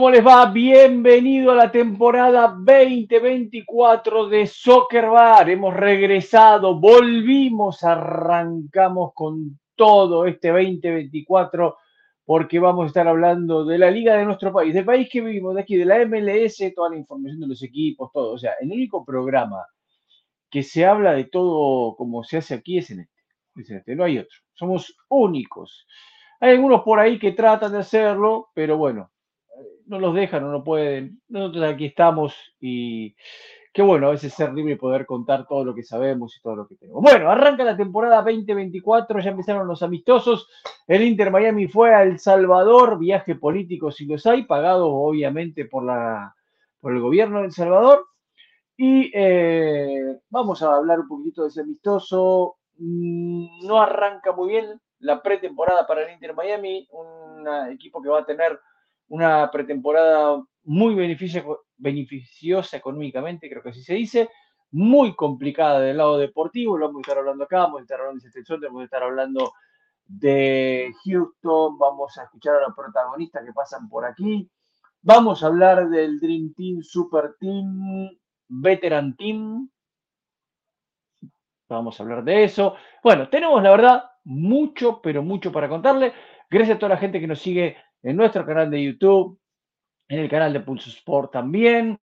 ¿Cómo les va? Bienvenido a la temporada 2024 de Soccer Bar. Hemos regresado, volvimos, arrancamos con todo este 2024 porque vamos a estar hablando de la liga de nuestro país, del país que vivimos, de aquí, de la MLS, toda la información de los equipos, todo. O sea, el único programa que se habla de todo como se hace aquí es en este. Es en este, no hay otro. Somos únicos. Hay algunos por ahí que tratan de hacerlo, pero bueno, no los dejan o no pueden. Nosotros aquí estamos y qué bueno a veces ser libre y poder contar todo lo que sabemos y todo lo que tenemos. Bueno, arranca la temporada 2024, ya empezaron los amistosos. El Inter Miami fue a El Salvador, viaje político si los hay, pagado obviamente por, la, por el gobierno de El Salvador. Y eh, vamos a hablar un poquitito de ese amistoso. Mm, No arranca muy bien la pretemporada para el Inter Miami, un equipo que va a tener una pretemporada muy beneficiosa económicamente, creo que así se dice, muy complicada del lado deportivo, lo vamos a estar hablando acá, vamos a estar hablando de Setezón, vamos a estar hablando de Houston, vamos a escuchar a los protagonistas que pasan por aquí, vamos a hablar del Dream Team, Super Team, Veteran Team, vamos a hablar de eso. Bueno, tenemos la verdad mucho, pero mucho para contarle. Gracias a toda la gente que nos sigue en nuestro canal de YouTube, en el canal de Pulso Sport también,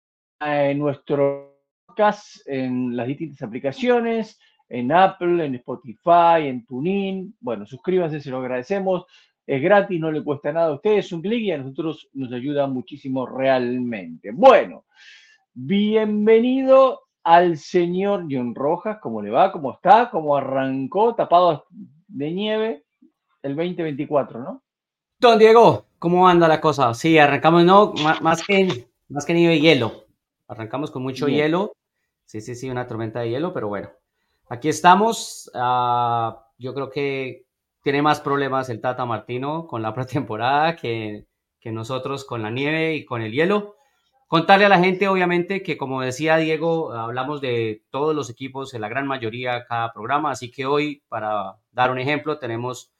en nuestro podcast, en las distintas aplicaciones, en Apple, en Spotify, en TuneIn. Bueno, suscríbanse, se lo agradecemos. Es gratis, no le cuesta nada a ustedes, un clic y a nosotros nos ayuda muchísimo realmente. Bueno, bienvenido al señor John Rojas. ¿Cómo le va? ¿Cómo está? ¿Cómo arrancó? Tapado de nieve el 2024, ¿no? Don Diego, ¿cómo anda la cosa? Sí, arrancamos, no, más que, más que nieve, hielo. Arrancamos con mucho Bien. hielo. Sí, sí, sí, una tormenta de hielo, pero bueno. Aquí estamos. Ah, yo creo que tiene más problemas el Tata Martino con la pretemporada que, que nosotros con la nieve y con el hielo. Contarle a la gente, obviamente, que como decía Diego, hablamos de todos los equipos, en la gran mayoría, cada programa. Así que hoy, para dar un ejemplo, tenemos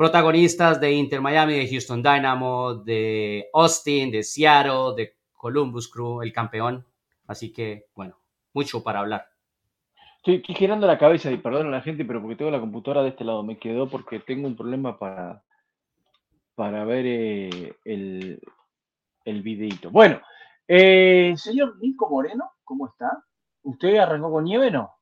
protagonistas de Inter Miami, de Houston Dynamo, de Austin, de Seattle, de Columbus Crew, el campeón. Así que, bueno, mucho para hablar. Estoy, girando la cabeza y perdón a la gente, pero porque tengo la computadora de este lado, me quedó porque tengo un problema para, para ver eh, el, el videito. Bueno, eh, señor Nico Moreno, ¿cómo está? ¿Usted arrancó con nieve no?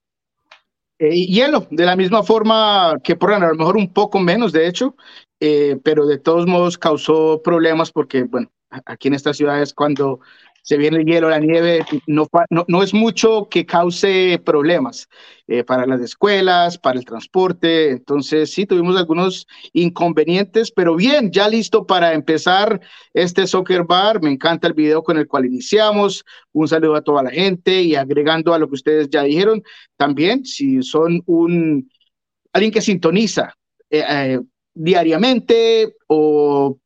Eh, hielo, de la misma forma que por a lo mejor un poco menos, de hecho, eh, pero de todos modos causó problemas porque, bueno, aquí en estas ciudades cuando se viene el hielo, la nieve, no, no, no es mucho que cause problemas eh, para las escuelas, para el transporte. Entonces, sí, tuvimos algunos inconvenientes, pero bien, ya listo para empezar este soccer bar. Me encanta el video con el cual iniciamos. Un saludo a toda la gente y agregando a lo que ustedes ya dijeron, también si son un alguien que sintoniza eh, eh, diariamente o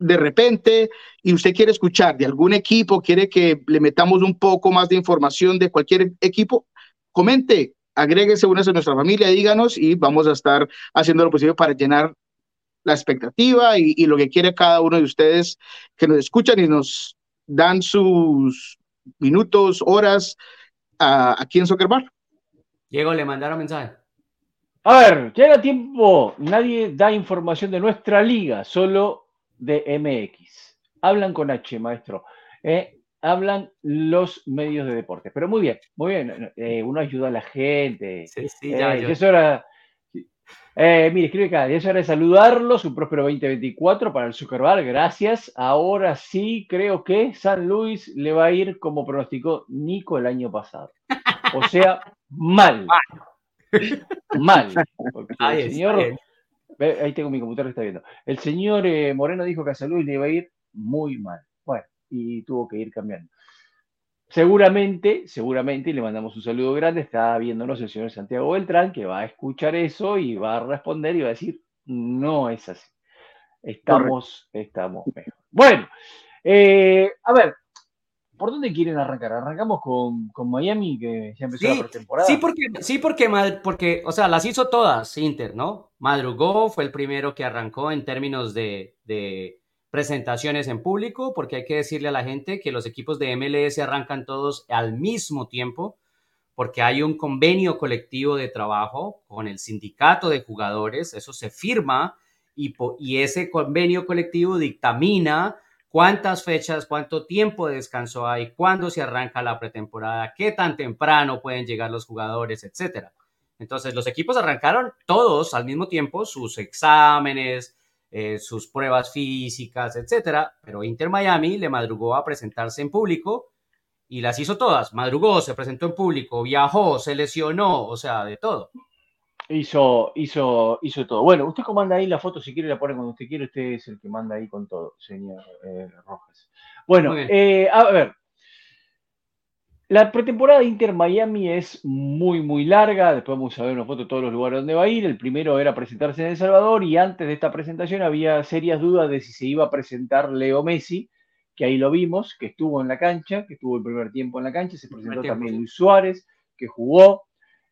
de repente y usted quiere escuchar de algún equipo, quiere que le metamos un poco más de información de cualquier equipo, comente, agréguese una a nuestra familia, díganos y vamos a estar haciendo lo posible para llenar la expectativa y, y lo que quiere cada uno de ustedes que nos escuchan y nos dan sus minutos, horas a- aquí en Soccer Bar. Diego, le mandaron mensaje. A ver, llega tiempo, nadie da información de nuestra liga, solo de MX. Hablan con H, maestro. Eh, hablan los medios de deporte. Pero muy bien, muy bien. Eh, uno ayuda a la gente. Sí, sí, ya, Eh, yo- es hora- mire, escribe acá, ya es hora de saludarlos, un próspero 2024 para el Zuckerberg, gracias. Ahora sí, creo que San Luis le va a ir como pronosticó Nico el año pasado. O sea, mal. Mal. Porque Ahí el señor, ahí tengo mi computadora que está viendo. El señor eh, Moreno dijo que a San Luis le iba a ir muy mal. Bueno, y tuvo que ir cambiando. Seguramente, seguramente, y le mandamos un saludo grande, está viéndonos el señor Santiago Beltrán, que va a escuchar eso y va a responder y va a decir, no es así. Estamos, estamos mejor. Bueno, eh, a ver, ¿por dónde quieren arrancar? ¿Arrancamos con, con Miami, que ya empezó Sí, la pretemporada? Sí, porque, sí porque, mad- porque, o sea, las hizo todas Inter, ¿no? Madrugó, fue el primero que arrancó en términos de, de presentaciones en público, porque hay que decirle a la gente que los equipos de MLS arrancan todos al mismo tiempo, porque hay un convenio colectivo de trabajo con el sindicato de jugadores, eso se firma y, y ese convenio colectivo dictamina cuántas fechas, cuánto tiempo de descanso hay, cuándo se arranca la pretemporada, qué tan temprano pueden llegar los jugadores, etcétera. Entonces, los equipos arrancaron todos al mismo tiempo sus exámenes, eh, sus pruebas físicas, etcétera, pero Inter Miami le madrugó a presentarse en público y las hizo todas. Madrugó, se presentó en público, viajó, se lesionó, o sea, de todo. Hizo, hizo, hizo todo. Bueno, usted comanda ahí la foto, si quiere la pone cuando usted quiere, usted es el que manda ahí con todo, señor eh, Rojas. Bueno, eh, a ver, la pretemporada de Inter Miami es muy, muy larga, después vamos a ver una foto de todos los lugares donde va a ir. El primero era presentarse en El Salvador y antes de esta presentación había serias dudas de si se iba a presentar Leo Messi, que ahí lo vimos, que estuvo en la cancha, que estuvo el primer tiempo en la cancha, se presentó también. Luis Suárez, que jugó.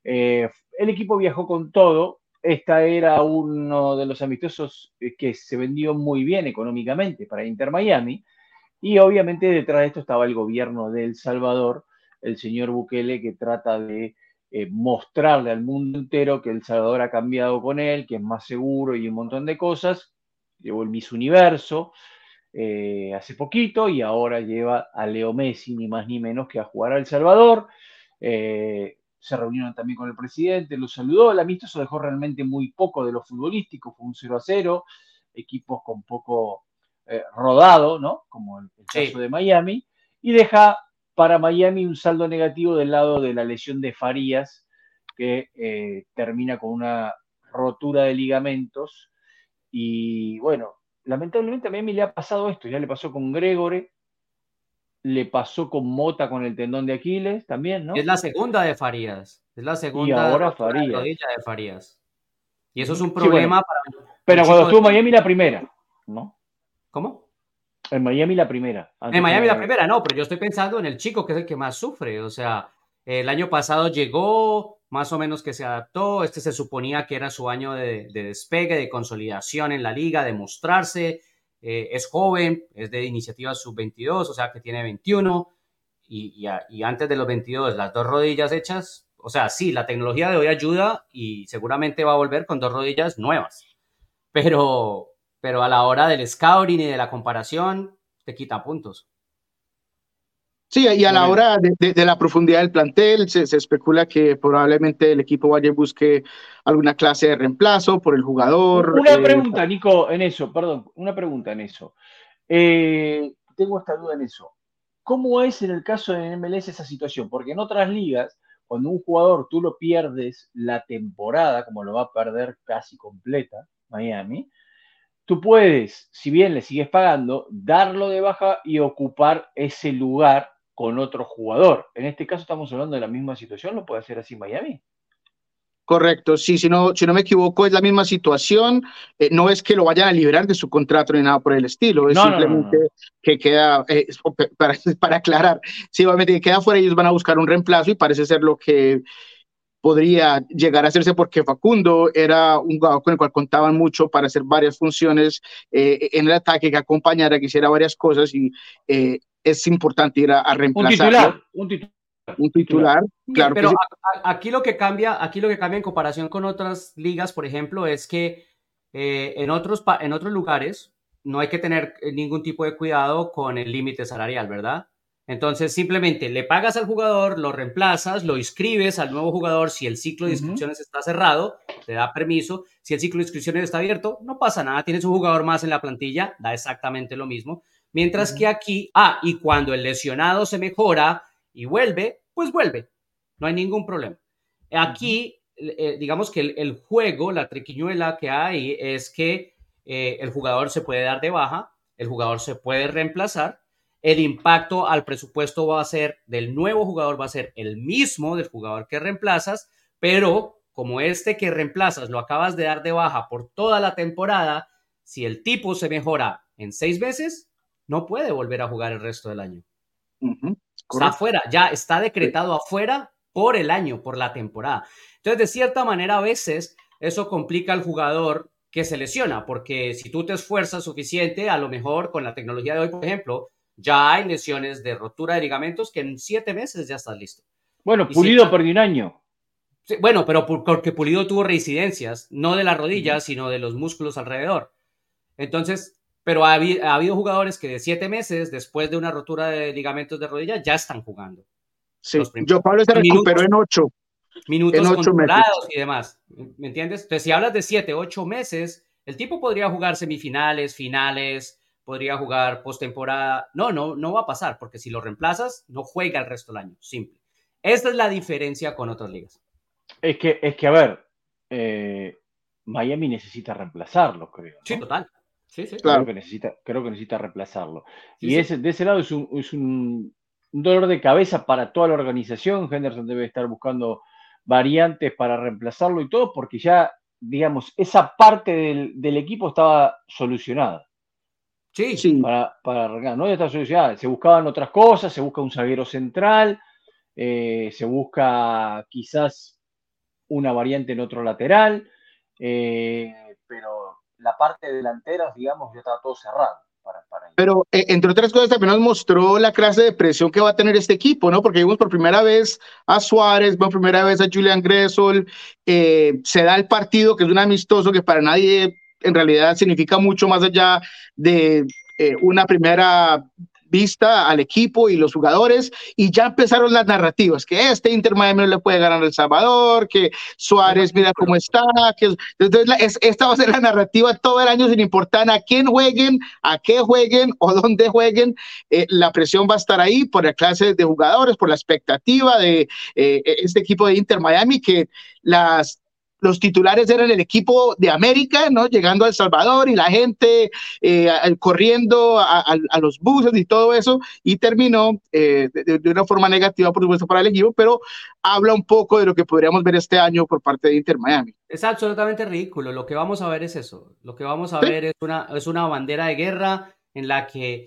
Eh, el equipo viajó con todo. Esta era uno de los amistosos eh, que se vendió muy bien económicamente para Inter Miami. Y obviamente detrás de esto estaba el gobierno de El Salvador, el señor Bukele, que trata de eh, mostrarle al mundo entero que El Salvador ha cambiado con él, que es más seguro y un montón de cosas. Llevó el Miss Universo eh, hace poquito y ahora lleva a Leo Messi, ni más ni menos que a jugar a El Salvador. Se reunieron también con el presidente, lo saludó. El amistoso dejó realmente muy poco de lo futbolístico, fue un 0 a 0, equipos con poco eh, rodado, ¿no? Como el, el Sí. caso de Miami, y deja para Miami un saldo negativo del lado de la lesión de Farías, que eh, termina con una rotura de ligamentos. Y bueno, lamentablemente a Miami le ha pasado esto, ya le pasó con Gregore, le pasó con Mota con el tendón de Aquiles también, ¿no? Es la segunda de Farías. Es la segunda Y ahora Farías. rodilla de Farías. Y eso es un Sí, problema para. Pero cuando estuvo en de- Miami la primera, ¿no? ¿Cómo? En Miami la primera. En Miami la primera, no, pero yo estoy pensando en el chico que es el que más sufre. O sea, el año pasado llegó, más o menos que se adaptó. Este se suponía que era su año de, de despegue, de consolidación en la liga, de mostrarse. Eh, es joven, es de iniciativa sub-22, o sea que tiene 21. Y, y antes de los 22, las dos rodillas hechas. O sea, sí, la tecnología de hoy ayuda y seguramente va a volver con dos rodillas nuevas. Pero, pero a la hora del scouting y de la comparación, te quita puntos. Sí, y a la hora de, de- de la profundidad del plantel, se, se especula que probablemente el equipo vaya y busque alguna clase de reemplazo por el jugador. Una eh, pregunta, Nico, en eso, perdón, una pregunta en eso. Eh, tengo esta duda en eso. ¿Cómo es en el caso de MLS esa situación? Porque en otras ligas, cuando un jugador tú lo pierdes la temporada, como lo va a perder casi completa Miami, tú puedes, si bien le sigues pagando, darlo de baja y ocupar ese lugar con otro jugador. En este caso estamos hablando de la misma situación, ¿lo puede hacer así Miami? Correcto, sí, si no, si no me equivoco, es la misma situación. Eh, no es que lo vayan a liberar de su contrato ni nada por el estilo, es No, no, no, simplemente no. que queda, eh, para, para aclarar, sí, obviamente que queda fuera, ellos van a buscar un reemplazo y parece ser lo que podría llegar a hacerse porque Facundo era un jugador con el cual contaban mucho para hacer varias funciones eh, en el ataque, que acompañara, que hiciera varias cosas y eh, es importante ir a, a Un titular, un titular. Un titular, claro que pero sí. a- a- aquí lo que cambia, aquí lo que cambia en comparación con otras ligas, por ejemplo, es que eh, en otros pa- en otros lugares no hay que tener eh, ningún tipo de cuidado con el límite salarial, ¿verdad? Entonces, simplemente le pagas al jugador, lo reemplazas, lo inscribes al nuevo jugador. Si el ciclo de inscripciones está cerrado, te da permiso. Si el ciclo de inscripciones está abierto, no pasa nada. Tienes un jugador más en la plantilla, da exactamente lo mismo. Mientras que aquí, ah, y cuando el lesionado se mejora y vuelve, pues vuelve. No hay ningún problema. Aquí, eh, digamos que el, el juego, la triquiñuela que hay es que eh, el jugador se puede dar de baja, el jugador se puede reemplazar, el impacto al presupuesto va a ser del nuevo jugador, va a ser el mismo del jugador que reemplazas, pero como este que reemplazas lo acabas de dar de baja por toda la temporada, si el tipo se mejora en seis meses, no puede volver a jugar el resto del año. Está afuera, ya está decretado afuera por el año, por la temporada. Entonces, de cierta manera, a veces eso complica al jugador que se lesiona, porque si tú te esfuerzas suficiente, a lo mejor con la tecnología de hoy, por ejemplo, ya hay lesiones de rotura de ligamentos que en siete meses ya estás listo. Bueno, Pulido si- perdió un año. Sí, bueno, pero por- porque Pulido tuvo reincidencias, no de la rodilla, sino de los músculos alrededor. Entonces, pero ha, habi- ha habido jugadores que de siete meses, después de una rotura de ligamentos de rodilla, ya están jugando. Sí. Yo Pablo se minutos. recuperó en ocho. minutos En ocho controlados y demás. ¿Me entiendes? Entonces, si hablas de siete, ocho meses, el tipo podría jugar semifinales, finales, podría jugar postemporada. No, no, no va a pasar, porque si lo reemplazas, no juega el resto del año. Simple. Esta es la diferencia con otras ligas. Es que, es que a ver, eh, Miami necesita reemplazarlo, creo. ¿no? Sí, total. Sí, sí. Claro. Creo que necesita, creo que necesita reemplazarlo. Sí, y sí. ese, de ese lado es, un, es un, un dolor de cabeza para toda la organización. Henderson debe estar buscando variantes para reemplazarlo y todo, porque ya, digamos, esa parte del, del equipo estaba solucionada. Sí, Sí. para, para ¿no? Ya está solucionada. Se buscaban otras cosas, se busca un zaguero central, eh, se busca quizás una variante en otro lateral, eh, pero la parte delantera, digamos, ya estaba todo cerrado para, para. Pero eh, entre otras cosas también nos mostró la clase de presión que va a tener este equipo, ¿no? Porque vimos por primera vez a Suárez, por primera vez a Julian Gressel, eh, se da el partido que es un amistoso que para nadie en realidad significa mucho más allá de eh, una primera vista al equipo y los jugadores y ya empezaron las narrativas que este Inter Miami no le puede ganar El Salvador, que Suárez mira cómo está, que entonces la, es, esta va a ser la narrativa todo el año sin importar a quién jueguen, a qué jueguen o dónde jueguen, eh, la presión va a estar ahí por la clase de jugadores, por la expectativa de eh, este equipo de Inter Miami que las los titulares eran el equipo de América, ¿no? Llegando a El Salvador y la gente eh, corriendo a, a, a, los buses y todo eso, y terminó eh, de, de, una forma negativa, por supuesto, para el equipo, pero habla un poco de lo que podríamos ver este año por parte de Inter Miami. Es absolutamente ridículo. Lo que vamos a ver es eso. Lo que vamos a ¿Sí? ver es una, es una bandera de guerra en la que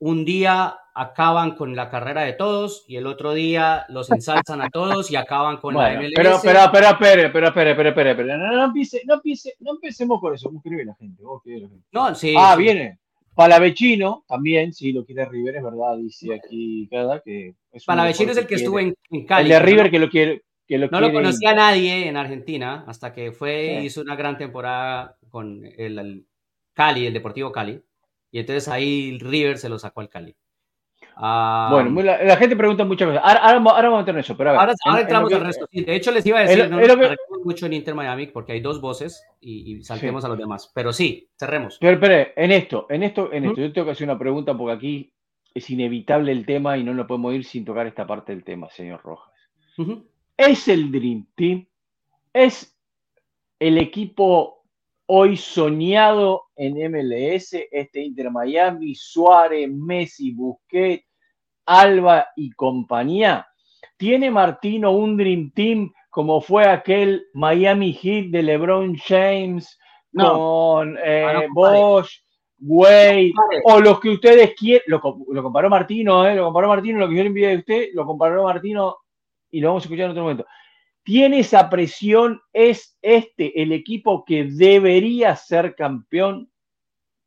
un día acaban con la carrera de todos y el otro día los ensalzan a todos y acaban con bueno, la MLS. Pero, pero, pero, pero, pero, pero, pero, pero, pero, no, no, empiece, no, empiece, no empecemos con eso. ¿Cómo escribe la gente? ¿Vos la gente? No, sí. Ah, sí. viene. Palavecino también, sí, lo quiere River, es verdad, dice aquí cada que es Palavecino es el que, que estuvo en, en, Cali. El de River ¿no? que lo quiere. Que lo no quiere lo conocía nadie en Argentina hasta que fue Sí. hizo una gran temporada con el, el Cali, el Deportivo Cali. Y entonces ahí River se lo sacó al Cali. Ah, bueno, la, la, gente pregunta muchas cosas. Ahora, ahora, ahora vamos a meter en eso, pero a ver, Ahora, ahora en, entramos en al resto. Sí, de hecho, les iba a decir, en, no mucho en Inter Miami porque hay dos voces y, y saltemos Sí. a los demás. Pero sí, cerremos. Pero, espere, en esto, en esto, en esto, ¿Mm? yo tengo que hacer una pregunta porque aquí es inevitable el tema y no lo podemos ir sin tocar esta parte del tema, señor Rojas. ¿Es el Dream Team? ¿Es el equipo hoy soñado en MLS, este Inter Miami, Suárez, Messi, Busquets, Alba y compañía? ¿Tiene Martino un Dream Team como fue aquel Miami Heat de LeBron James no. con eh, ah, no, Bosch, Wade, o los que ustedes quieren? Lo, lo, comparó Martino, ¿eh? lo comparó Martino, lo que yo le envié a usted, lo comparó Martino y lo vamos a escuchar en otro momento. ¿Tiene esa presión? ¿Es este el equipo que debería ser campeón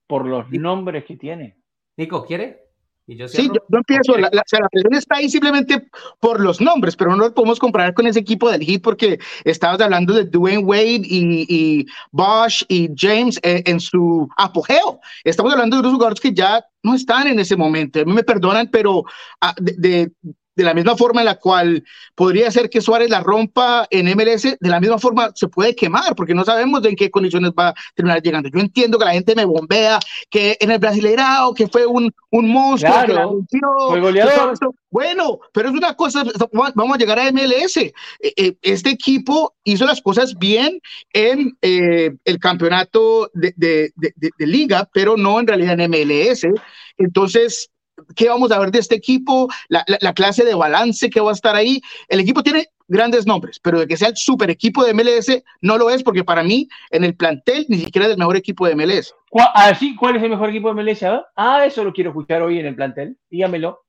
por los nombres que tiene? Nico, ¿quiere? Y yo Sí, yo, yo empiezo, la, la- o sea, la presión está ahí simplemente por los nombres, pero no lo podemos comparar con ese equipo del Heat porque estabas hablando de Dwayne Wade y, y Bosch y James eh, en su apogeo. Estamos hablando de unos jugadores que ya no están en ese momento. A mí me perdonan, pero ah, de, de- de la misma forma en la cual podría ser que Suárez la rompa en MLS, de la misma forma se puede quemar porque no sabemos de en qué condiciones va a terminar llegando. Yo entiendo que la gente me bombea, que en el Brasileirao, que fue un, un monstruo, que la Claro, que todo esto. Bueno, pero es una cosa, vamos a llegar a MLS. Eh, eh, Este equipo hizo las cosas bien en eh, el campeonato de, de- de- de- de liga, pero no en realidad en MLS. Entonces, ¿qué vamos a ver de este equipo? La, la- la clase de balance que va a estar ahí. El equipo tiene grandes nombres, pero de que sea el super equipo de MLS, no lo es, porque para mí, en el plantel, ni siquiera es el mejor equipo de MLS. ¿Cuál, ah, ¿cuál es el mejor equipo de MLS? Ah, eso lo quiero escuchar hoy en el plantel. Dígamelo.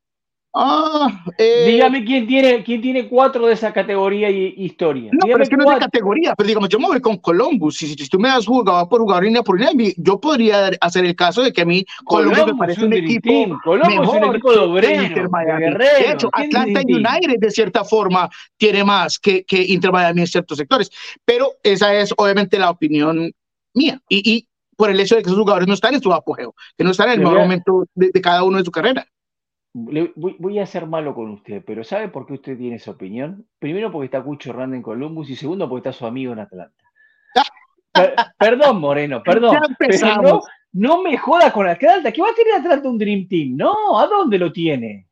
Ah, eh, Dígame quién tiene, quién tiene cuatro de esa categoría y historia. No, pero Dígame es que no es de cuatro. categoría. Pero digamos, yo me voy con Columbus. Si, si, si tú me das jugador por jugador línea por línea, yo podría hacer el caso de que a mí Columbus, me Columbus parece es un equipo. Columbus es un mejor equipo de obreros, Inter Miami. guerreros. De hecho, ¿Quién es Atlanta? United de cierta forma tiene más que, que Inter Miami en ciertos sectores. Pero esa es obviamente la opinión mía. Y, y por el hecho de que esos jugadores no están en su apogeo, que no están en el mejor momento de, de cada uno de su carrera. Le- voy, voy a ser malo con usted, pero ¿sabe por qué usted tiene esa opinión? Primero porque está Cucho Hernández en Columbus y segundo porque está su amigo en Atlanta. Per- perdón, Moreno, perdón. Pero no, no me joda con Atlanta. ¿Qué va a tener Atlanta un Dream Team? No, ¿a dónde lo tiene?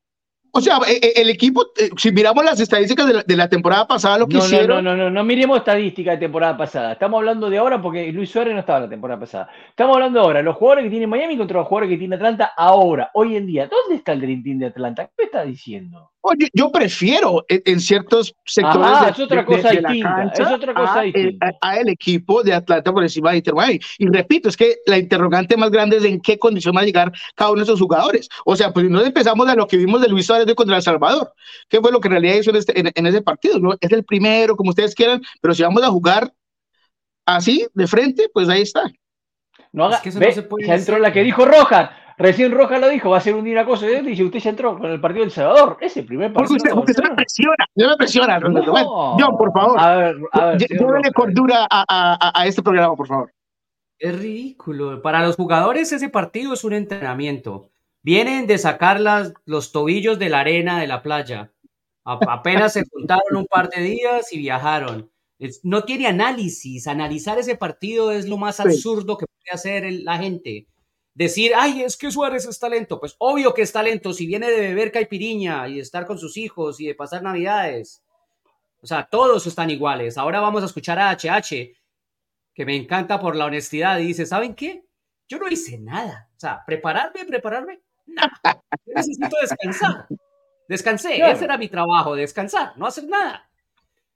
O sea, eh, eh, el equipo, eh, si miramos las estadísticas de la, de la temporada pasada, lo que No, no, hicieron. no, no, no, no miremos estadística de temporada pasada. Estamos hablando de ahora porque Luis Suárez no estaba la temporada pasada. Estamos hablando ahora, los jugadores que tiene Miami contra los jugadores que tiene Atlanta ahora, hoy en día. ¿Dónde está el Dream Team de Atlanta? ¿Qué me está diciendo? Oye, yo prefiero en, en ciertos sectores Ajá, de, es otra de- cosa de la distinta, cancha es otra cosa a, el- distinta. a- a el equipo de Atlanta por encima de Inter Miami. Y repito, es que la interrogante más grande es en qué condición va a llegar cada uno de esos jugadores. O sea, pues no empezamos de lo que vimos de Luis Suárez de contra El Salvador. ¿Qué fue lo que en realidad hizo en, este- en- en ese partido? ¿no? Es el primero, como ustedes quieran, pero si vamos a jugar así, de frente, pues ahí está. No haga, Es que eso no se puede ya entró la que dijo Rojas. Recién Rojas lo dijo, va a ser un día cosa. Y dice, usted ya entró con el partido del Salvador. Ese primer Porque partido. usted, porque usted me no. presiona, usted me presiona. No. Bueno, John, por favor, A ver, a ver. llévele cordura a, a- a- a este programa, por favor. Es ridículo. Para los jugadores ese partido es un entrenamiento. Vienen de sacar las- los tobillos de la arena de la playa. A- apenas se juntaron un par de días y viajaron. Es- no tiene análisis. Analizar ese partido es lo más absurdo que puede hacer el- la gente. Decir, ay, es que Suárez es talento. Pues obvio que es talento. Si viene de beber caipiriña y de estar con sus hijos y de pasar navidades. O sea, todos están iguales. Ahora vamos a escuchar a HH, que me encanta por la honestidad, y dice, ¿saben qué? Yo no hice nada. O sea, prepararme, prepararme, nada. Yo necesito descansar. Descansé, Claro. ese era mi trabajo, descansar, no hacer nada.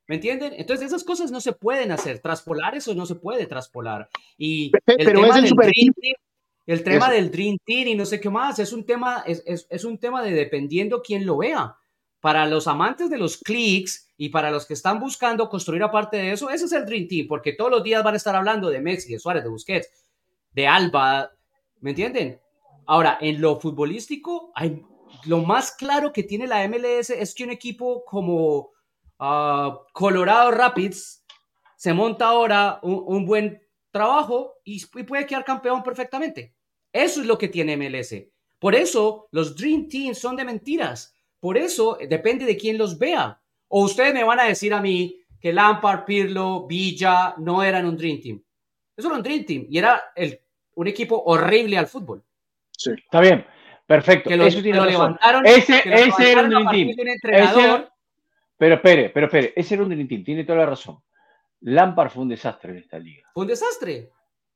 ¿Me entienden? Entonces esas cosas no se pueden hacer. Traspolar eso no se puede traspolar. Y el pero tema es el super el tema Eso. del Dream Team y no sé qué más, es un tema, es, es- es un tema de dependiendo quién lo vea. Para los amantes de los clics y para los que están buscando construir aparte de eso, ese es el Dream Team, porque todos los días van a estar hablando de Messi, de Suárez, de Busquets, de Alba, ¿me entienden? Ahora, en lo futbolístico, hay, lo más claro que tiene la MLS es que un equipo como ah, Colorado Rapids se monta ahora un, un buen trabajo y, y puede quedar campeón perfectamente. Eso es lo que tiene MLS. Por eso los Dream Teams son de mentiras. Por eso eh, depende de quién los vea. O ustedes me van a decir a mí que Lampard, Pirlo, Villa no eran un Dream Team. Eso era un Dream Team y era el, un equipo horrible al fútbol. Está bien, perfecto. Que lo, Eso que tiene lo razón. levantaron, Ese, que lo ese era un Dream Team. Ese- Pero espere, pero espere. Ese era un Dream Team. Tiene toda la razón. Lampard fue un desastre en esta liga. Fue un desastre.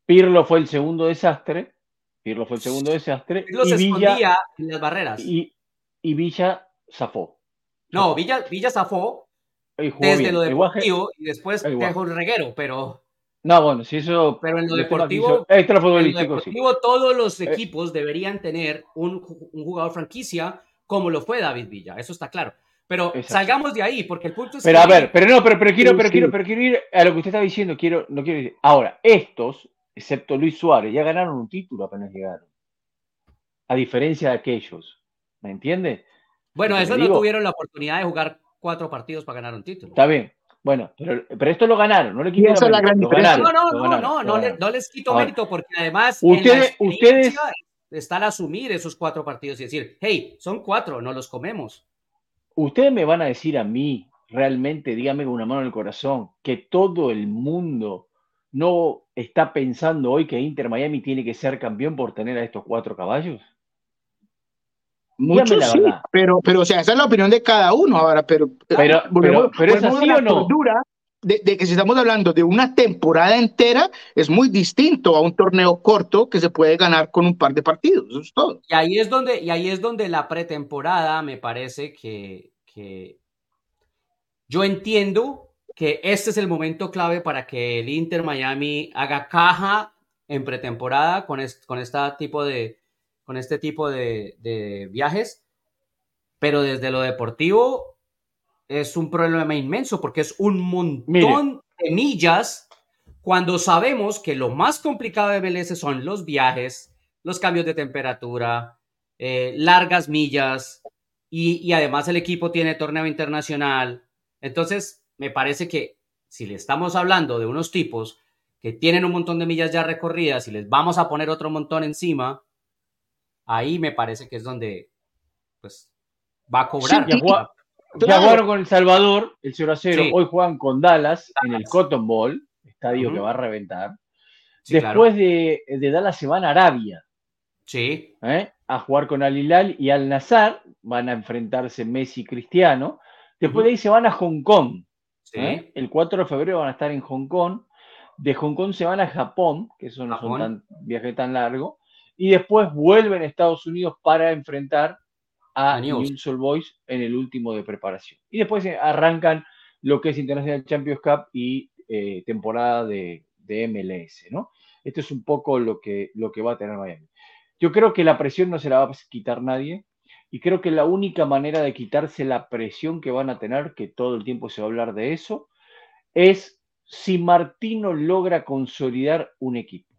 Pirlo fue el segundo desastre. Pirlo fue el segundo desastre. Pirlo y se Villa, escondía en las barreras. y, y Villa zafó. No, Villa, Villa zafó desde bien. lo deportivo y después dejó un reguero, pero No, bueno, si eso. Pero en lo deportivo- Extra en lo futbolístico, sí. deportivo todos los Eh. equipos deberían tener un, un jugador franquicia como lo fue David Villa, eso está claro. Pero Exacto. salgamos de ahí, porque el punto es Pero que a ver, pero no, pero, pero quiero, pero sí. quiero, pero quiero ir a lo que usted está diciendo, quiero, no quiero decir. Ahora, estos, excepto Luis Suárez, ya ganaron un título apenas llegaron. A diferencia de aquellos. ¿Me entiendes? Bueno, Te eso no digo- tuvieron la oportunidad de jugar cuatro partidos para ganar un título. Está bien. Bueno, pero, pero esto lo ganaron, no le la mérito. No, ganaron, no, no, ganaron, no, no, le- ganaron. no les quito Ahora, mérito porque además en la ustedes- experiencia está el asumir esos cuatro partidos y decir, hey, son cuatro, no los comemos. Ustedes me van a decir a mí, realmente, dígame con una mano en el corazón, que todo el mundo no está pensando hoy que Inter Miami tiene que ser campeón por tener a estos cuatro caballos. Muchos la sí, verdad. pero, pero o sea, esa es la opinión de cada uno ahora, pero, Pero- volvemos- pero- pero ¿es así o no? cordura De, de que si estamos hablando de una temporada entera, es muy distinto a un torneo corto que se puede ganar con un par de partidos, eso es todo. Y ahí es donde, y ahí es donde la pretemporada me parece que, que yo entiendo que este es el momento clave para que el Inter Miami haga caja en pretemporada con, est- con, esta tipo de, con este tipo de, de viajes, pero desde lo deportivo es un problema inmenso porque es un montón Mire. de millas cuando sabemos que lo más complicado de MLS son los viajes, los cambios de temperatura, eh, largas millas y, y además el equipo tiene torneo internacional. Entonces, me parece que si le estamos hablando de unos tipos que tienen un montón de millas ya recorridas y les vamos a poner otro montón encima, ahí me parece que es donde pues va a cobrar. ya jugá- Ya Claro. jugaron con El Salvador, el 0 a 0. Sí. Hoy juegan con Dallas, en el. Cotton Bowl, estadio que va a reventar. Sí, Después claro. de, de Dallas se van a Arabia Sí, ¿eh? a jugar con Al Hilal y Al Nazar. Van a enfrentarse Messi y Cristiano. Después de ahí se van a Hong Kong. Sí. ¿eh? El 4 de febrero van a estar en Hong Kong. De Hong Kong se van a Japón, que eso no Japón. tan viaje tan largo. Y después vuelven a Estados Unidos para enfrentar a. Newell's Old Boys en el último de preparación. Y después eh, arrancan lo que es International Champions Cup y eh, temporada de, de MLS, ¿no? Esto es un poco lo que, lo que va a tener Miami. Yo creo que la presión no se la va a quitar nadie. Y creo que la única manera de quitarse la presión que van a tener, que todo el tiempo se va a hablar de eso, es si Martino logra consolidar un equipo.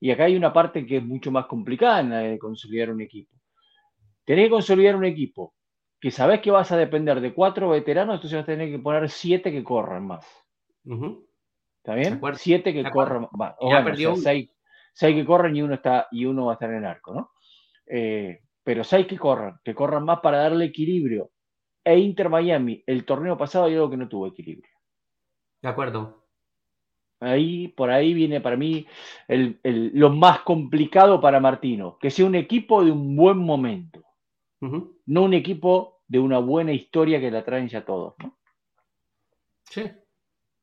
Y acá hay una parte que es mucho más complicada en la de consolidar un equipo. Tenés que consolidar un equipo que sabés que vas a depender de cuatro veteranos, entonces vas a tener que poner siete que corran más. ¿Está bien? Siete que corran más. O bueno, sea, seis, seis que corran y uno, está, y uno va a estar en el arco, ¿no? Eh, pero seis que corran, que corran más para darle equilibrio. E Inter Miami, el torneo pasado hay algo que no tuvo equilibrio. De acuerdo. Ahí, por ahí viene para mí el- el- lo más complicado para Martino, que sea un equipo de un buen momento, no un equipo de una buena historia que la traen ya todos. ¿no? Sí,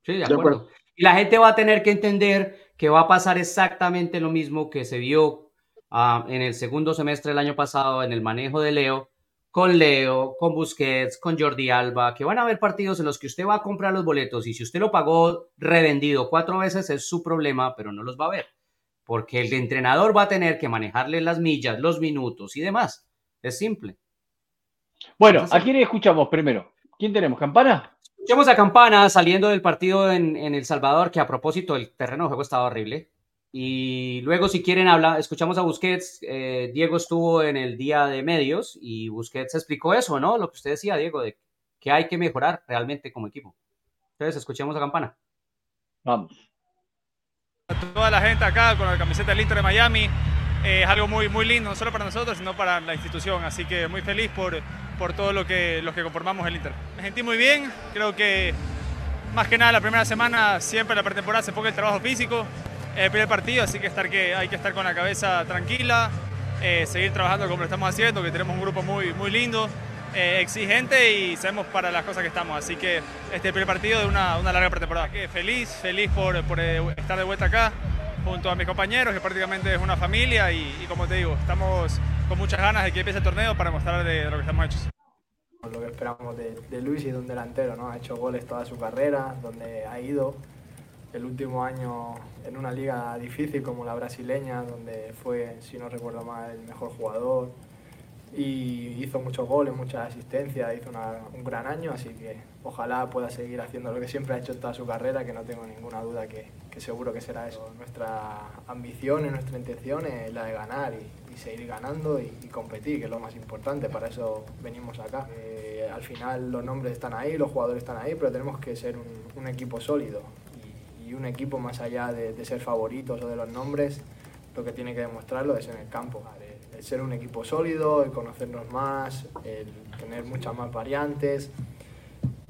sí, de De acuerdo. acuerdo. Y la gente va a tener que entender que va a pasar exactamente lo mismo que se vio en el segundo semestre del año pasado en el manejo de Leo, con Leo, con Busquets, con Jordi Alba, que van a haber partidos en los que usted va a comprar los boletos y si usted lo pagó revendido cuatro veces es su problema, pero no los va a ver, porque el entrenador va a tener que manejarle las millas, los minutos y demás. Es simple. Bueno, ¿a quién escuchamos primero? ¿Quién tenemos? ¿Campana? Escuchemos a Campana saliendo del partido en, en El Salvador, que a propósito el terreno de juego estaba horrible. Y luego, si quieren, habla, escuchamos a Busquets. Eh, Diego estuvo en el día de medios y Busquets explicó eso, ¿no? Lo que usted decía, Diego, de que hay que mejorar realmente como equipo. Entonces, escuchemos a Campana. Vamos. a toda la gente acá con la camiseta del Inter de Miami. eh, es algo muy, muy lindo, no solo para nosotros, sino para la institución. Así que muy feliz por, por todo lo que, los que conformamos el Inter. Me sentí muy bien, creo que más que nada la primera semana, siempre la pretemporada se enfoca el trabajo físico. El primer partido, así que, estar que hay que estar con la cabeza tranquila, eh, seguir trabajando como lo estamos haciendo, que tenemos un grupo muy, muy lindo, eh, exigente y sabemos para las cosas que estamos. Así que este es el primer partido de una, una larga pretemporada. Que feliz, feliz por, por, eh, estar de vuelta acá junto a mis compañeros, que prácticamente es una familia y, y como te digo, estamos con muchas ganas de que empiece el torneo para mostrar de, de lo que estamos hechos. lo que esperamos de, de Luis y de un delantero, ¿no? Ha hecho goles toda su carrera, donde ha ido el último año en una liga difícil como la brasileña, donde fue, si no recuerdo mal, el mejor jugador. y hizo muchos goles, muchas asistencias, hizo un gran año, así que ojalá pueda seguir haciendo lo que siempre ha hecho toda su carrera, que no tengo ninguna duda que, seguro que será eso. Nuestra ambición y nuestra intención es la de ganar y, seguir ganando y, competir, que es lo más importante, para eso venimos acá. Eh, al final los nombres están ahí, los jugadores están ahí, pero tenemos que ser un, equipo sólido y, un equipo más allá de, ser favoritos o de los nombres, lo que tiene que demostrarlo es en el campo el ser un equipo sólido, el conocernos más, el tener muchas más variantes,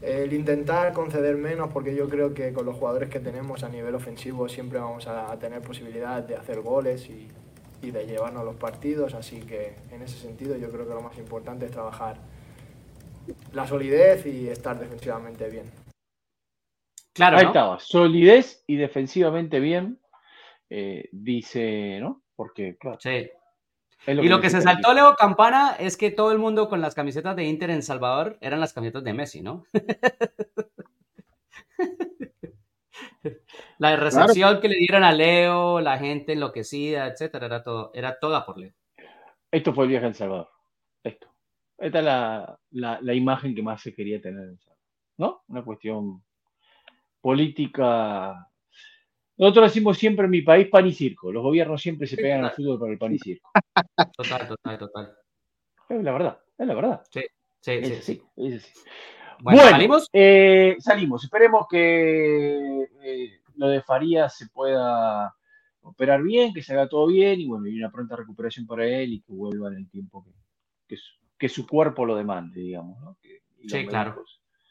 el intentar conceder menos, porque yo creo que con los jugadores que tenemos a nivel ofensivo siempre vamos a, tener posibilidad de hacer goles y, de llevarnos los partidos, así que en ese sentido yo creo que lo más importante es trabajar la solidez y estar defensivamente bien. Claro, Ahí estaba, solidez y defensivamente bien, eh, dice, ¿no? Porque, claro. Sí y lo que se saltó Leo Campana es que todo el mundo con las camisetas de Inter en Salvador eran las camisetas de Messi, ¿no? la recepción que le dieron a Leo, la gente enloquecida, etcétera, era todo, era toda por Leo. Esto fue el viaje en Salvador. Esto. Esta es la, la imagen que más se quería tener en Salvador. ¿No? Una cuestión política nosotros decimos siempre en mi país pan y circo. Los gobiernos siempre se pegan al fútbol por el pan y circo. Total, total, total. Es la verdad, es la verdad. Sí, sí, sí. sí. Bueno, ¿salimos? Eh, salimos. Esperemos que eh, lo de Farías se pueda operar bien, que se haga todo bien y bueno, y una pronta recuperación para él y que vuelva en el tiempo que, que, su, cuerpo lo demande, digamos. ¿no? sí, claro.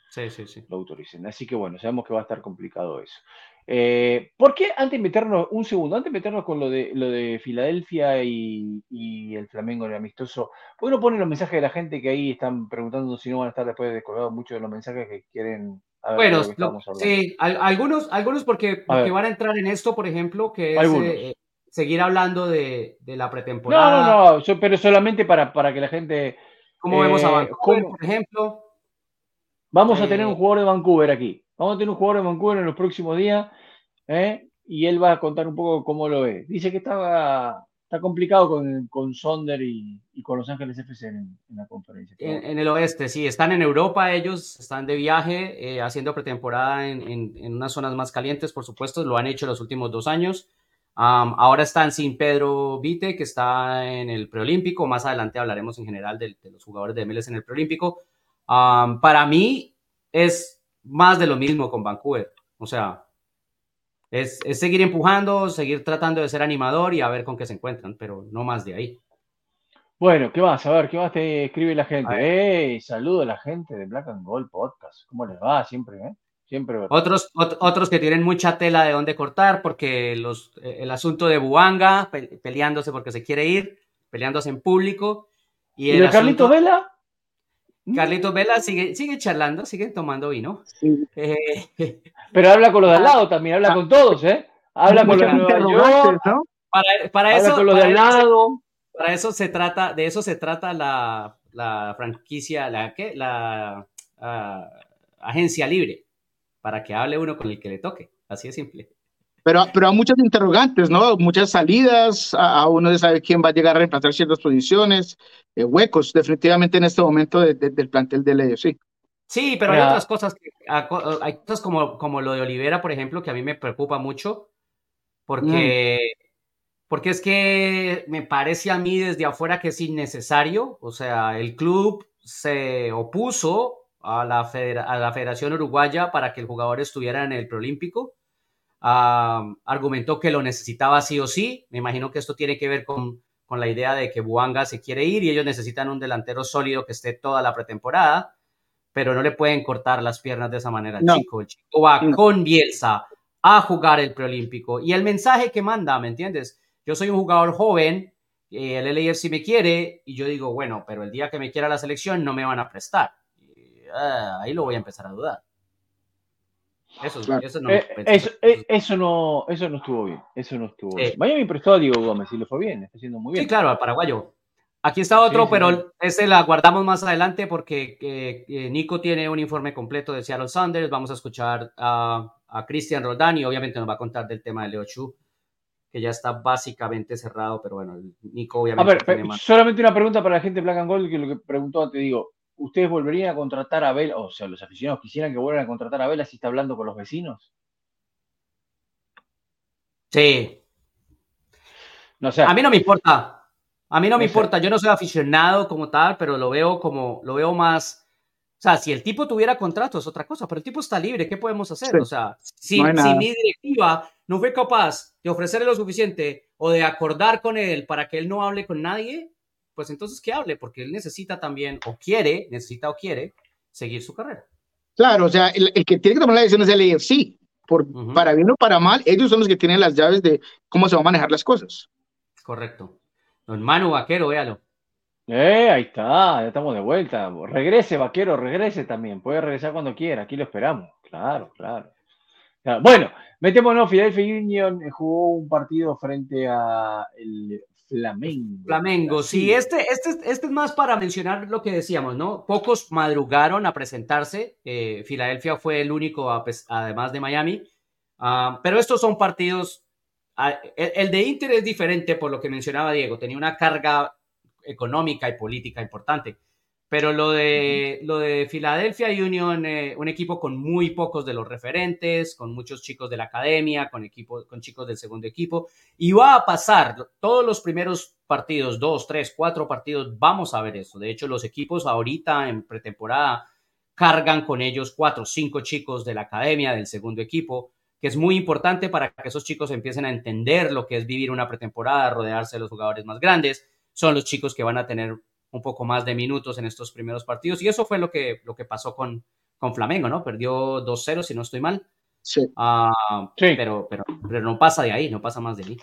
Sí, sí, sí. Lo autoricen. Así que bueno, sabemos que va a estar complicado eso. Eh, ¿Por qué antes de meternos, un segundo, antes de meternos con lo de, lo de Filadelfia y, el Flamengo en el amistoso, ¿por qué no ponen los mensajes de la gente que ahí están preguntando si no van a estar después descolgados muchos de los mensajes que quieren bueno, sí, algunos, algunos porque, van a entrar en esto, por ejemplo, que es eh, seguir hablando de, la pretemporada. No, no, no, pero solamente para, para que la gente... ¿Cómo vemos a eh, Vancouver, por ejemplo? Vamos a tener un jugador de Vancouver aquí. Vamos a tener un jugador de Vancouver en los próximos días ¿eh? y él va a contar un poco cómo lo ve. Dice que estaba, está complicado con, con Sonder y, con Los Ángeles FC en, la conferencia. En, el oeste, sí, están en Europa ellos, están de viaje, eh, haciendo pretemporada en, unas zonas más calientes, por supuesto, lo han hecho los últimos dos años. ahora están sin Pedro Vite, que está en el preolímpico. Más adelante hablaremos en general de, los jugadores de MLS en el preolímpico. Para mí es más de lo mismo con Vancouver. O sea, es, seguir empujando, seguir tratando de ser animador y a ver con qué se encuentran, pero no más de ahí. Bueno, ¿qué más? A ver, ¿qué más te escribe la gente? ¡Ey! Saludo a la gente de Black and Gold Podcast. ¿Cómo les va? Siempre, ¿eh? Siempre. Otros, otros que tienen mucha tela de dónde cortar porque los, eh, el asunto de Buanga peleándose porque se quiere ir, peleándose en público. ¿Y, el de Carlito Vela? Carlitos Vela sigue, sigue charlando, sigue tomando vino. Eh, Pero habla con los de al lado también, habla con todos, ¿eh? Habla con los de ¿no? Para, eso, con los de al lado. Para eso se trata, de eso se trata la, la franquicia, la, ¿qué? la ah, agencia libre, para que hable uno con el que le toque. Así de simple. Pero, pero hay muchas interrogantes, ¿no? Muchas salidas, a, uno de saber quién va a llegar a reemplazar ciertas posiciones, eh, huecos, definitivamente en este momento del plantel de Leo, sí. Sí, pero hay otras cosas, hay cosas como, como lo de Olivera, por ejemplo, que a mí me preocupa mucho, porque, mm. porque es que me parece a mí desde afuera que es innecesario, o sea, el club se opuso a la, a la Federación Uruguaya para que el jugador estuviera en el preolímpico, argumentó que lo necesitaba sí o sí. Me imagino que esto tiene que ver con, con, la idea de que Buanga se quiere ir y ellos necesitan un delantero sólido que esté toda la pretemporada, pero no le pueden cortar las piernas de esa manera al chico. El chico va con Bielsa a jugar el preolímpico. Y el mensaje que manda, ¿me entiendes? Yo soy un jugador joven, eh, el LAFC me quiere, y yo digo, bueno, pero el día que me quiera la selección no me van a prestar. Ah, ahí lo voy a empezar a dudar. Eso, no eh, eh, eso, no, eso no estuvo bien. Eso no estuvo bien. Miami prestó a Diego Gómez y le fue bien, está haciendo muy bien. Sí, claro, al paraguayo. Aquí está otro, pero ese la guardamos más adelante porque eh, Nico tiene un informe completo de Seattle Sanders. Vamos a escuchar a, a Cristian Roldán y obviamente nos va a contar del tema de Leo Chu. que ya está básicamente cerrado, pero bueno, Nico obviamente. A ver, solamente una pregunta para la gente Black and Gold, que lo que preguntó antes, digo, ¿ustedes volverían a contratar a Vela, o sea, los aficionados quisieran que vuelvan a contratar a Vela si está hablando con los vecinos? Sí. No sé. A mí no me importa. A mí no me importa. Yo no soy aficionado como tal, pero lo veo como, lo veo más. O sea, si el tipo tuviera contrato es otra cosa, pero el tipo está libre, ¿qué podemos hacer? O sea, si, si mi directiva no fue capaz de ofrecerle lo suficiente o de acordar con él para que él no hable con nadie, pues entonces que hable, porque él necesita también, o quiere, necesita o quiere, seguir su carrera. Claro, o sea, el, que tiene que tomar la decisión es el sí por, para bien o para mal, ellos son los que tienen las llaves de cómo se van a manejar las cosas. Correcto. Don Manu Vaquero, véalo. Eh, ahí está, ya estamos de vuelta. Regrese, Vaquero, regrese también. Puede regresar cuando quiera, aquí lo esperamos. Claro, claro. Bueno, metémonos, Philadelphia Union jugó un partido frente a el Flamengo. Flamengo, sí, este, este, este es más para mencionar lo que decíamos, ¿no? Pocos madrugaron a presentarse. Eh, Filadelfia fue el único, además de Miami. Ah, pero estos son partidos. Ah, el, de Inter es diferente por lo que mencionaba Diego. Tenía una carga económica y política importante. Pero lo de, lo de Philadelphia Union, eh, un equipo con muy pocos de los referentes, con muchos chicos de la academia, con, equipo, con chicos del segundo equipo, y va a pasar todos los primeros partidos, dos, tres, cuatro partidos, vamos a ver eso. De hecho, los equipos ahorita en pretemporada cargan con ellos cuatro, cinco chicos de la academia, del segundo equipo, que es muy importante para que esos chicos empiecen a entender lo que es vivir una pretemporada, rodearse de los jugadores más grandes. Son los chicos que van a tener un poco más de minutos en estos primeros partidos. Y eso fue lo que, lo que pasó con, con Flamengo, ¿no? Perdió 2-0, si no estoy mal. Ah, sí. Pero, pero, pero no pasa de ahí, no pasa más de ahí.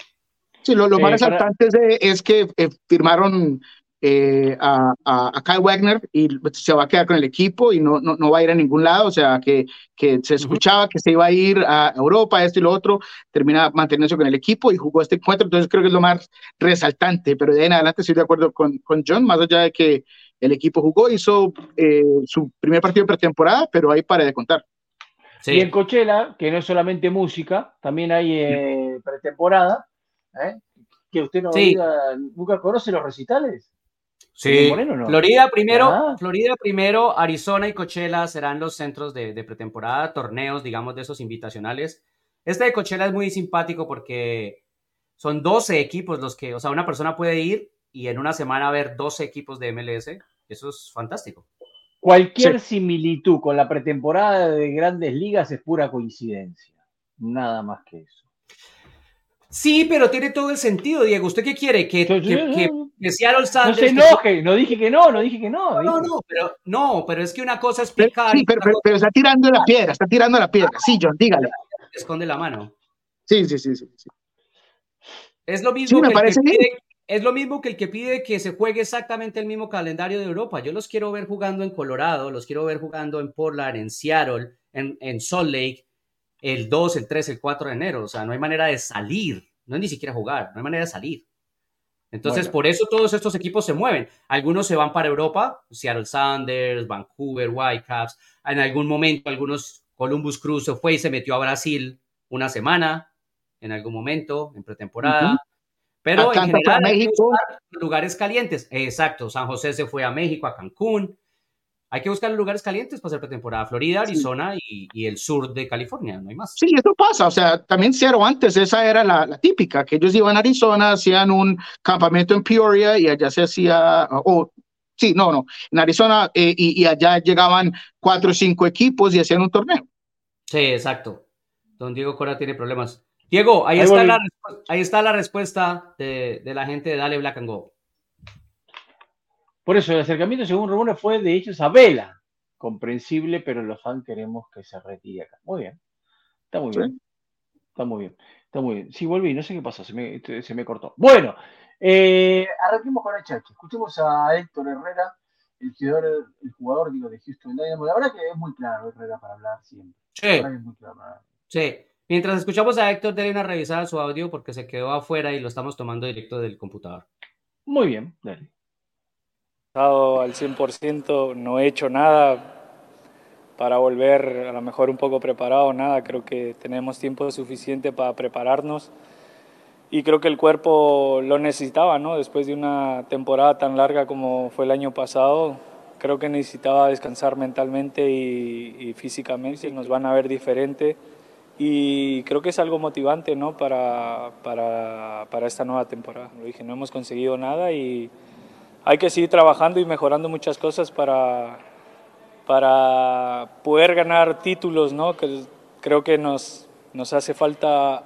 Sí, lo, lo más resaltante es, que eh, firmaron eh, a, a, Kyle Wagner y se va a quedar con el equipo y no, no, no va a ir a ningún lado, o sea, que, que se escuchaba que se iba a ir a Europa, esto y lo otro, termina manteniéndose con el equipo y jugó este encuentro, entonces creo que es lo más resaltante, pero de ahí en adelante estoy de acuerdo con, con John, más allá de que el equipo jugó, hizo eh, su primer partido pretemporada, pero ahí para de contar. Sí. Y en Coachella, que no es solamente música, también hay eh, pretemporada, que usted no nunca conoce los recitales. Sí, Florida primero, Florida primero, Arizona y Coachella serán los centros de, pretemporada, torneos, digamos, de esos invitacionales. Este de Coachella es muy simpático porque son 12 equipos los que, o sea, una persona puede ir y en una semana ver 12 equipos de MLS. Eso es fantástico. Cualquier similitud con la pretemporada de grandes ligas es pura coincidencia. Nada más que eso. Sí, pero tiene todo el sentido, Diego. ¿Usted qué quiere? Que, que, que, que Seattle Sanders... No se enoje, no dije que no, no dije que no. No, no, pero, no, pero es que una cosa es picar... Sí, pero, pero, está tirando la piedra, está tirando la piedra. Sí, John, dígale. Esconde la mano. Sí, sí, sí, sí. Es lo mismo que el que pide, es lo mismo que el que pide que se juegue exactamente el mismo calendario de Europa. Yo los quiero ver jugando en Colorado, los quiero ver jugando en Portland, en Seattle, en, en Salt Lake, el 2, el 3, el 4 de enero. O sea, no hay manera de salir, no es ni siquiera jugar, no hay manera de salir. Entonces, por eso todos estos equipos se mueven. Algunos se van para Europa, Seattle Sanders, Vancouver, Whitecaps. En algún momento, algunos, Columbus Cruz se fue y se metió a Brasil una semana, en algún momento, en pretemporada. Pero en general, México. lugares calientes. Exacto, San José se fue a México, a Cancún. Hay que buscar lugares calientes para hacer pretemporada. Florida, Arizona y, el sur de California, no hay más. Sí, eso pasa. O sea, también Seattle antes, esa era la, típica, que ellos iban a Arizona, hacían un campamento en Peoria y allá se hacía, o sí, no, no, en Arizona eh, y, allá llegaban cuatro o cinco equipos y hacían un torneo. Sí, exacto. Don Diego Cora tiene problemas. Diego, ahí, está, la, ahí está la respuesta de, de la gente de Dale Black and Go. Por eso el acercamiento, según Rumores, fue de hecho a Vela. Comprensible, pero los fans queremos que se retire acá. Muy bien. Está muy bien. Está muy bien. Está muy bien. Sí, volví, no sé qué pasó, se me, este, se me cortó. Bueno, eh, arranquemos con el chacho. Escuchemos a Héctor Herrera, el jugador, el jugador digo, de Houston Dynamo. La verdad que es muy claro Herrera para hablar siempre. Sí. Sí. Mientras escuchamos a Héctor, denle una revisada a su audio porque se quedó afuera y lo estamos tomando directo del computador. Muy bien, dale al 100%, no he hecho nada para volver a lo mejor un poco preparado, nada, creo que tenemos tiempo suficiente para prepararnos y creo que el cuerpo lo necesitaba, ¿no? Después de una temporada tan larga como fue el año pasado, creo que necesitaba descansar mentalmente y, físicamente. Nos van a ver diferente y creo que es algo motivante, ¿no? Para, para, para esta nueva temporada. Lo dije, no hemos conseguido nada y hay que seguir trabajando y mejorando muchas cosas para, para poder ganar títulos, ¿no? Que creo que nos, nos hace falta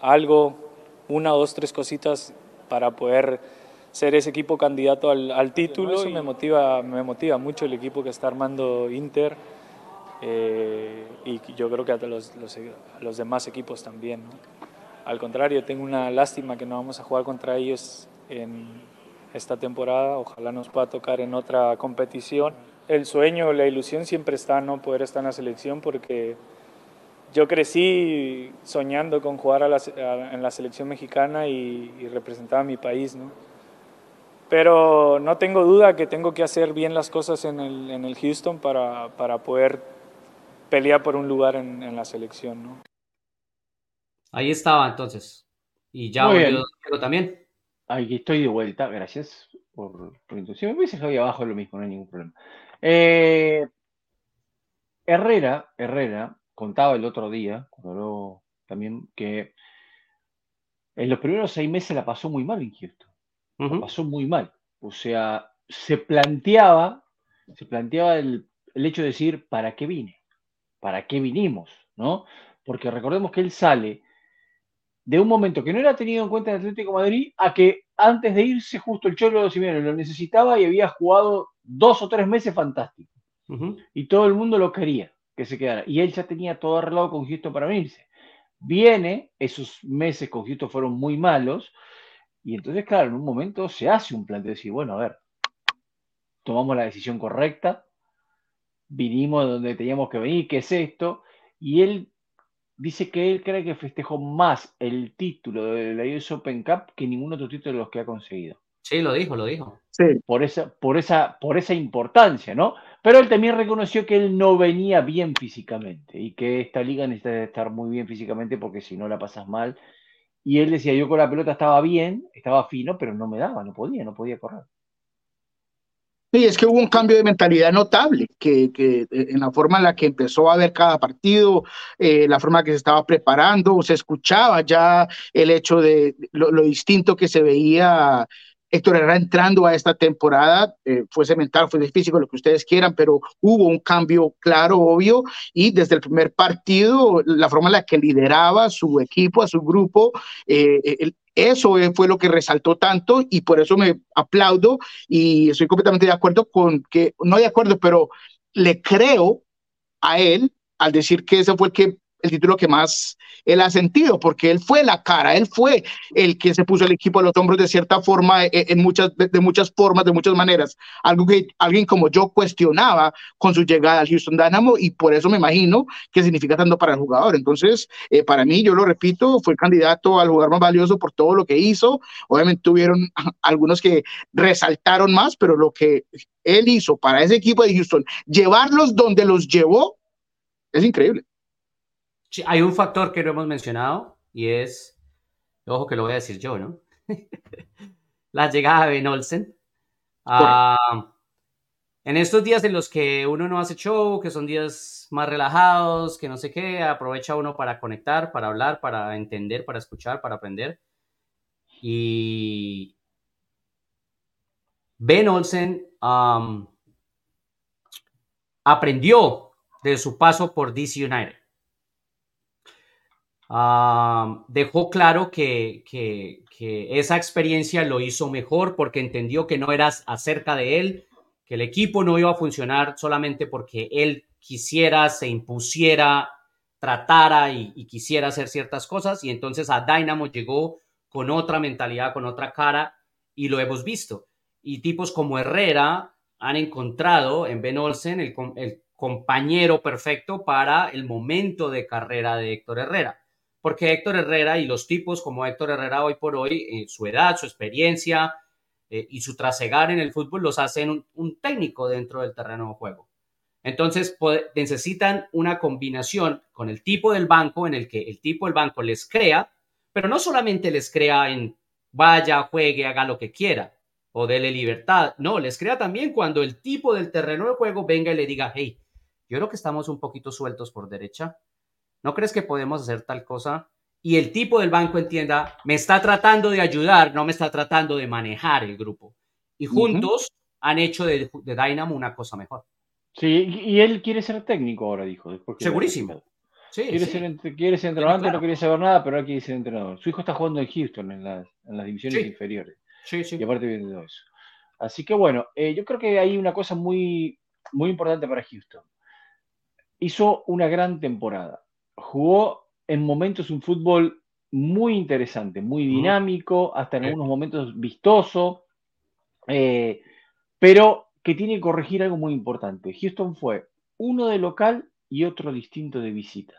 algo, una, dos, tres cositas para poder ser ese equipo candidato al, al título. Eso me motiva, me motiva mucho el equipo que está armando Inter eh, y yo creo que a los, los, los demás equipos también. ¿no? Al contrario, tengo una lástima que no vamos a jugar contra ellos en, esta temporada. Ojalá nos pueda tocar en otra competición. El sueño, la ilusión siempre está, ¿no? Poder estar en la selección porque yo crecí soñando con jugar a la, en la selección mexicana y, y, representar a mi país, ¿no? Pero no tengo duda que tengo que hacer bien las cosas en el, en el Houston para, para poder pelear por un lugar en, en la selección, ¿no? Ahí estaba entonces. Y ya volvió también. Aquí estoy de vuelta, gracias por, por introducción. Me hubiese dejado ahí abajo lo mismo, no hay ningún problema. Eh, Herrera, Herrera, contaba el otro día, cuando también, que en los primeros seis meses la pasó muy mal en Houston. Uh -huh. La pasó muy mal. O sea, se planteaba, se planteaba el, el hecho de decir, ¿para qué vine? ¿Para qué vinimos? ¿No? Porque recordemos que él sale de un momento que no era tenido en cuenta en Atlético Madrid a que antes de irse justo el Cholo de Simeone lo necesitaba y había jugado dos o tres meses fantásticos. Uh -huh. Y todo el mundo lo quería que se quedara. Y él ya tenía todo arreglado con Houston para venirse. Viene, esos meses con Houston fueron muy malos, y entonces, claro, en un momento se hace un plan de decir, bueno, a ver, tomamos la decisión correcta, vinimos donde teníamos que venir, ¿qué es esto? Y él dice que él cree que festejó más el título de la US Open Cup que ningún otro título de los que ha conseguido. Sí, lo dijo, lo dijo. Sí. Por esa, por esa, por esa importancia, ¿no? Pero él también reconoció que él no venía bien físicamente y que esta liga necesita estar muy bien físicamente porque si no la pasas mal. Y él decía, yo con la pelota estaba bien, estaba fino, pero no me daba, no podía, no podía correr. Sí, es que hubo un cambio de mentalidad notable, que, que en la forma en la que empezó a ver cada partido, eh, la forma en que se estaba preparando, se escuchaba ya el hecho de lo, lo distinto que se veía Héctor Herrera entrando a esta temporada, eh, fuese mental, fuese físico, lo que ustedes quieran, pero hubo un cambio claro, obvio, y desde el primer partido, la forma en la que lideraba a su equipo, a su grupo, eh, el, eso fue lo que resaltó tanto y por eso me aplaudo y estoy completamente de acuerdo con que, no de acuerdo, pero le creo a él al decir que ese fue el que el título que más él ha sentido, porque él fue la cara, él fue el que se puso el equipo a los hombros de cierta forma, eh, en muchas, de muchas formas, de muchas maneras. Algo que alguien como yo cuestionaba con su llegada al Houston Dynamo y por eso me imagino que significa tanto para el jugador. Entonces, eh, para mí, yo lo repito, fue candidato al jugador más valioso por todo lo que hizo. Obviamente tuvieron algunos que resaltaron más, pero lo que él hizo para ese equipo de Houston, llevarlos donde los llevó, es increíble. Hay un factor que no hemos mencionado y es, ojo que lo voy a decir yo, ¿no? la llegada de Ben Olsen. Uh, en estos días en los que uno no hace show, que son días más relajados, que no sé qué, aprovecha uno para conectar, para hablar, para entender, para escuchar, para aprender. Y Ben Olsen um, aprendió de su paso por DC United. Uh, dejó claro que, que, esa experiencia lo hizo mejor porque entendió que no era acerca de él, que el equipo no iba a funcionar solamente porque él quisiera, se impusiera, tratara y, y quisiera hacer ciertas cosas. Y entonces a Dynamo llegó con otra mentalidad, con otra cara, y lo hemos visto. Y tipos como Herrera han encontrado en Ben Olsen el, el compañero perfecto para el momento de carrera de Héctor Herrera porque Héctor Herrera y los tipos como Héctor Herrera hoy por hoy, eh, su edad, su experiencia eh, y su trasegar en el fútbol los hacen un, técnico dentro del terreno de juego. Entonces necesitan una combinación con el tipo del banco en el que el tipo del banco les crea, pero no solamente les crea en vaya, juegue, haga lo que quiera o dele libertad. No, les crea también cuando el tipo del terreno de juego venga y le diga, hey, yo creo que estamos un poquito sueltos por derecha. ¿No crees que podemos hacer tal cosa? Y el tipo del banco entienda, me está tratando de ayudar, no me está tratando de manejar el grupo. Y juntos han hecho de, Dynamo una cosa mejor. Sí, y él quiere ser técnico ahora, dijo. Segurísimo. Sí, quiere, Ser, quiere ser entrenador, no quiere saber nada, pero ahora quiere ser entrenador. Su hijo está jugando en Houston, en, las, en las divisiones inferiores. Sí, sí. Y aparte viene de eso. Así que bueno, eh, yo creo que hay una cosa muy, muy importante para Houston. Hizo una gran temporada. Jugó en momentos un fútbol muy interesante, muy dinámico, hasta en algunos momentos vistoso, eh, pero que tiene que corregir algo muy importante. Houston fue uno de local y otro distinto de visita.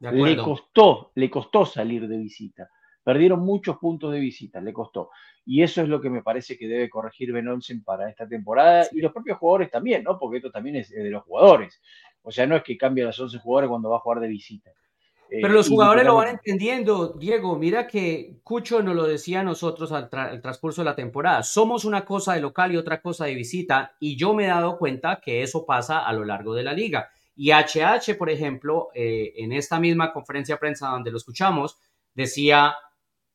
le costó, le costó salir de visita. Perdieron muchos puntos de visita, le costó. Y eso es lo que me parece que debe corregir Ben Olsen para esta temporada y los propios jugadores también, ¿no? Porque esto también es de los jugadores. O sea, no es que cambie a los 11 jugadores cuando va a jugar de visita. Eh, Pero los jugadores lo van entendiendo, Diego. Mira que Cucho nos lo decía a nosotros al, transcurso de la temporada. Somos una cosa de local y otra cosa de visita. Y yo me he dado cuenta que eso pasa a lo largo de la liga. Y HH, por ejemplo, eh, en esta misma conferencia de prensa donde lo escuchamos, decía,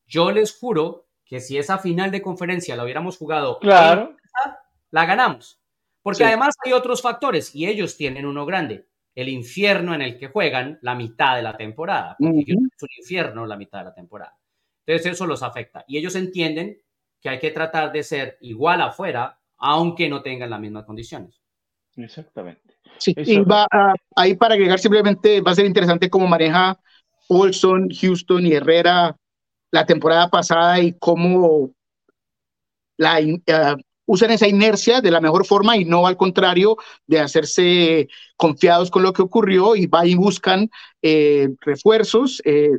yo les juro que si esa final de conferencia la hubiéramos jugado, claro. la ganamos. Porque además hay otros factores y ellos tienen uno grande, el infierno en el que juegan la mitad de la temporada. Porque es un infierno la mitad de la temporada. Entonces eso los afecta. Y ellos entienden que hay que tratar de ser igual afuera, aunque no tengan las mismas condiciones. Exactamente. Sí, y va ahí para agregar simplemente va a ser interesante cómo maneja Olson, Houston y Herrera la temporada pasada y cómo la, uh, usan esa inercia de la mejor forma y no al contrario de hacerse confiados con lo que ocurrió y va y buscan eh, refuerzos. Eh,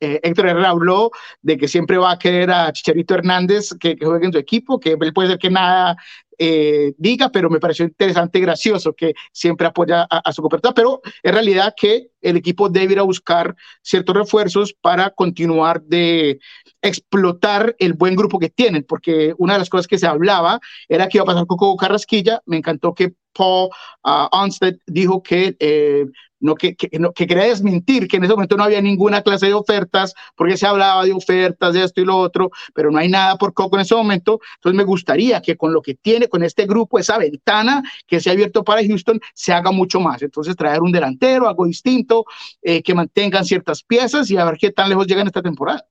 eh, Héctor Herrera habló de que siempre va a querer a Chicharito Hernández que, que juegue en su equipo, que él puede ser que nada eh, diga, pero me pareció interesante y gracioso que siempre apoya a, su cobertura, pero en realidad que el equipo debe ir a buscar ciertos refuerzos para continuar de explotar el buen grupo que tienen, porque una de las cosas que se hablaba era que iba a pasar con Coco Carrasquilla, me encantó que Paul uh, dijo que eh, no, que, que, no, que, quería desmentir que en ese momento no había ninguna clase de ofertas, porque se hablaba de ofertas, de esto y lo otro, pero no hay nada por Coco en ese momento. Entonces me gustaría que con lo que tiene, con este grupo, esa ventana que se ha abierto para Houston, se haga mucho más. Entonces traer un delantero, algo distinto, eh, que mantengan ciertas piezas y a ver qué tan lejos llegan esta temporada.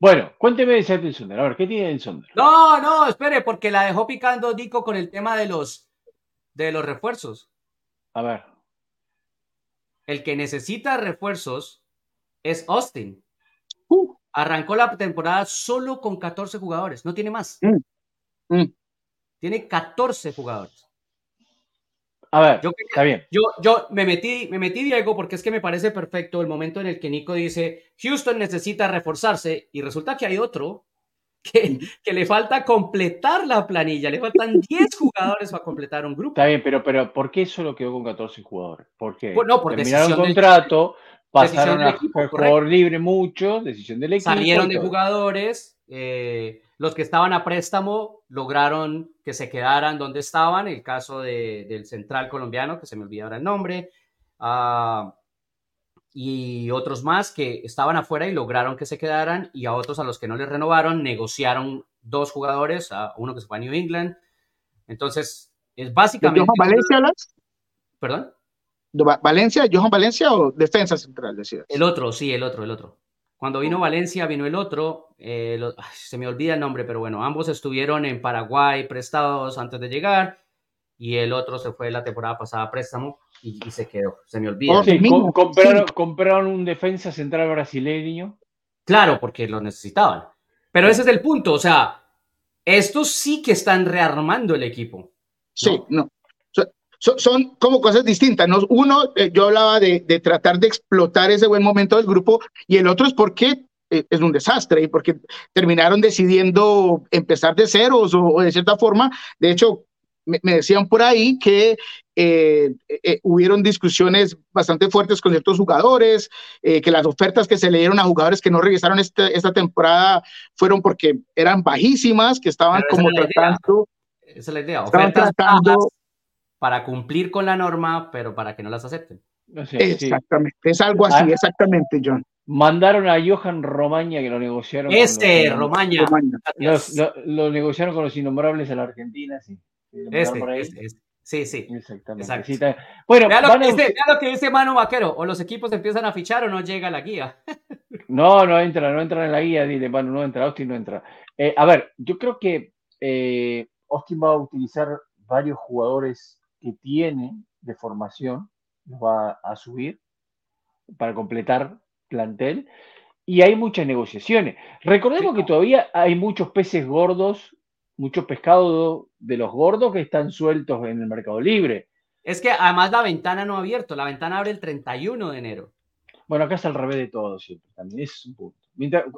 Bueno, cuénteme de Seattle Sonder. A ver, ¿qué tiene el Sonder? No, no, espere, porque la dejó picando Dico con el tema de los, de los refuerzos. A ver. El que necesita refuerzos es Austin. Uh. Arrancó la temporada solo con 14 jugadores, no tiene más. Mm. Mm. Tiene 14 jugadores. A ver, yo, está bien. Yo, yo me metí, me metí, Diego, porque es que me parece perfecto el momento en el que Nico dice, Houston necesita reforzarse, y resulta que hay otro que, que, le falta completar la planilla. Le faltan 10 jugadores para completar un grupo. Está bien, pero, pero ¿por qué solo quedó con 14 jugadores? Porque bueno, por terminaron el contrato, pasaron a jugador libre muchos, decisión del equipo. Salieron de jugadores, eh, los que estaban a préstamo lograron que se quedaran donde estaban, el caso de, del central colombiano, que se me olvidó ahora el nombre. Uh, y otros más que estaban afuera y lograron que se quedaran y a otros a los que no les renovaron negociaron dos jugadores, a uno que se fue a New England. Entonces, es básicamente... ¿Johan Valencia las? ¿Perdón? ¿Valencia? ¿Johan Valencia o defensa central? Decías? El otro, sí, el otro, el otro. Cuando vino Valencia, vino el otro, eh, se me olvida el nombre, pero bueno, ambos estuvieron en Paraguay prestados antes de llegar y el otro se fue la temporada pasada a préstamo y, se quedó, se me olvida. compraron, un defensa central brasileño. Claro, porque lo necesitaban. Pero ese es el punto, o sea, estos sí que están rearmando el equipo. Sí, no. Son, como cosas distintas. ¿no? Uno, eh, yo hablaba de, tratar de explotar ese buen momento del grupo y el otro es porque eh, es un desastre y porque terminaron decidiendo empezar de ceros o, de cierta forma. De hecho, me, decían por ahí que eh, eh, hubieron discusiones bastante fuertes con ciertos jugadores, que las ofertas que se le dieron a jugadores que no regresaron este, esta temporada fueron porque eran bajísimas, que estaban como tratando... Esa es la idea, ofertas tratando, para cumplir con la norma, pero para que no las acepten. exactamente, es algo así, ah. exactamente, John. Mandaron a Johan Romaña que lo negociaron. Este, Romaña. Lo, negociaron con los innombrables a la Argentina, sí. Este, este, este, Sí, sí. Exactamente. bueno, vea lo, que dice, lo, que dice, Mano Vaquero. O los equipos empiezan a fichar o no llega la guía. no, no entra, no entra en la guía. Dile, Manu, no entra. Austin no entra. Eh, a ver, yo creo que eh, Austin va a utilizar varios jugadores que tiene de formación. Los va a subir para completar plantel y hay muchas negociaciones. Recordemos que todavía hay muchos peces gordos, muchos pescados de los gordos que están sueltos en el mercado libre. Es que además la ventana no ha abierto, la ventana abre el 31 de enero. Bueno, acá es al revés de todo siempre, también es un punto.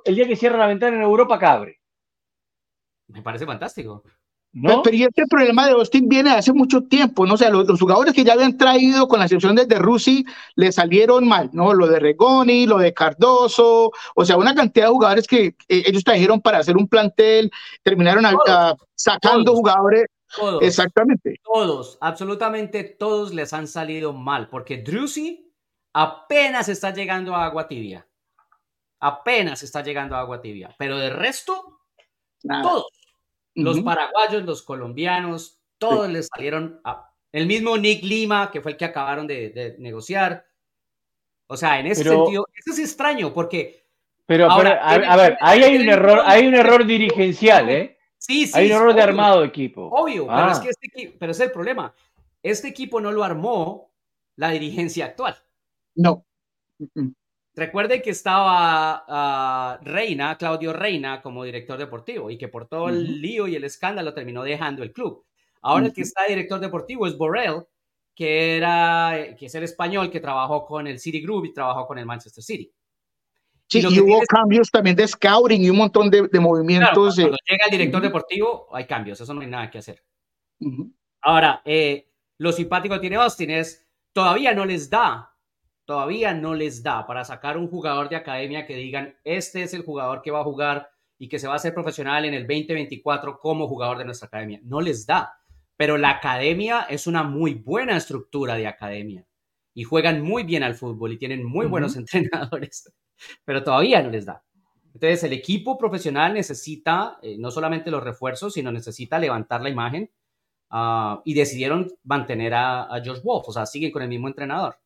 el día que cierra la ventana en Europa, cabre. Me parece fantástico. ¿No? Pero este problema de Austin viene hace mucho tiempo, ¿no? O sea, los, jugadores que ya habían traído, con la excepción de, de Rusi, le salieron mal, ¿no? Lo de Regoni, lo de Cardoso, o sea, una cantidad de jugadores que eh, ellos trajeron para hacer un plantel, terminaron sacando jugadores. Todos, Exactamente. Todos, absolutamente todos les han salido mal, porque Drusi apenas está llegando a agua tibia. Apenas está llegando a agua tibia. Pero de resto, todos los paraguayos, los colombianos, todos les salieron a... El mismo Nick Lima, que fue el que acabaron de, negociar. O sea, en ese sentido, eso es extraño porque... Pero, a, ver, ahí hay un error, hay un error dirigencial, ¿eh? Sí, sí. Hay un error de armado de equipo. Obvio, pero es ah. que este pero es el problema. Este equipo no lo armó la dirigencia actual. No. Recuerde que estaba ah, Reina, Claudio Reina, como director deportivo y que por todo el lío y el escándalo terminó dejando el club. Ahora el que está director deportivo es Borrell, que, era, que es el español que trabajó con el City Group y trabajó con el Manchester City. Sí, y, hubo cambios también de scouting y un montón de, movimientos. cuando, llega el director deportivo, hay cambios, eso no hay nada que hacer. Ahora, eh, lo simpático que tiene Austin es, todavía no les da todavía no les da para sacar un jugador de academia que digan, este es el jugador que va a jugar y que se va a hacer profesional en el 2024 como jugador de nuestra academia. No les da. Pero la academia es una muy buena estructura de academia y juegan muy bien al fútbol y tienen muy buenos entrenadores, pero todavía no les da. Entonces el equipo profesional necesita eh, no solamente los refuerzos, sino necesita levantar la imagen ah, y decidieron mantener a, a Josh Wolf, o sea, siguen con el mismo entrenador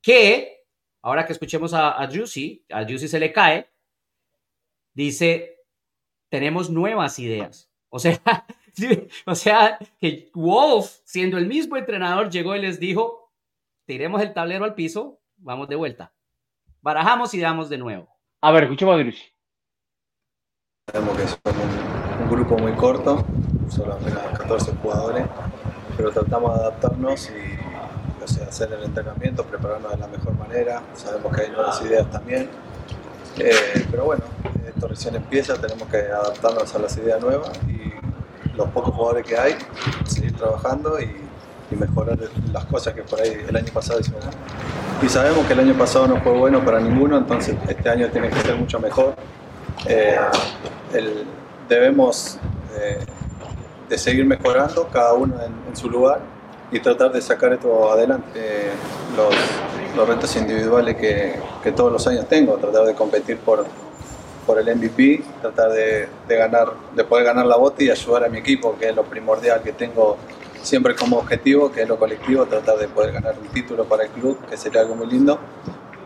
que, ahora que escuchemos a, a Juicy, a Juicy se le cae, dice, tenemos nuevas ideas. O sea, o sea, que Wolf, siendo el mismo entrenador, llegó y les dijo, tiremos el tablero al piso, vamos de vuelta. Barajamos y damos de nuevo. A ver, escuchemos a Juicy. Sabemos que somos un, un grupo muy corto, solo apenas 14 jugadores, pero tratamos de adaptarnos y hacer el entrenamiento, prepararnos de la mejor manera. Sabemos que hay nuevas ideas también. Eh, pero bueno, esto recién empieza, tenemos que adaptarnos a las ideas nuevas y los pocos jugadores que hay, seguir trabajando y, mejorar las cosas que por ahí el año pasado hicimos. Y sabemos que el año pasado no fue bueno para ninguno, entonces este año tiene que ser mucho mejor. Eh, debemos eh, de seguir mejorando, cada uno en su lugar y tratar de sacar esto adelante. Los, los retos individuales que, que, todos los años tengo, tratar de competir por, por el MVP, tratar de, de, ganar, de poder ganar la bota y ayudar a mi equipo, que es lo primordial que tengo siempre como objetivo, que es lo colectivo, tratar de poder ganar un título para el club, que sería algo muy lindo,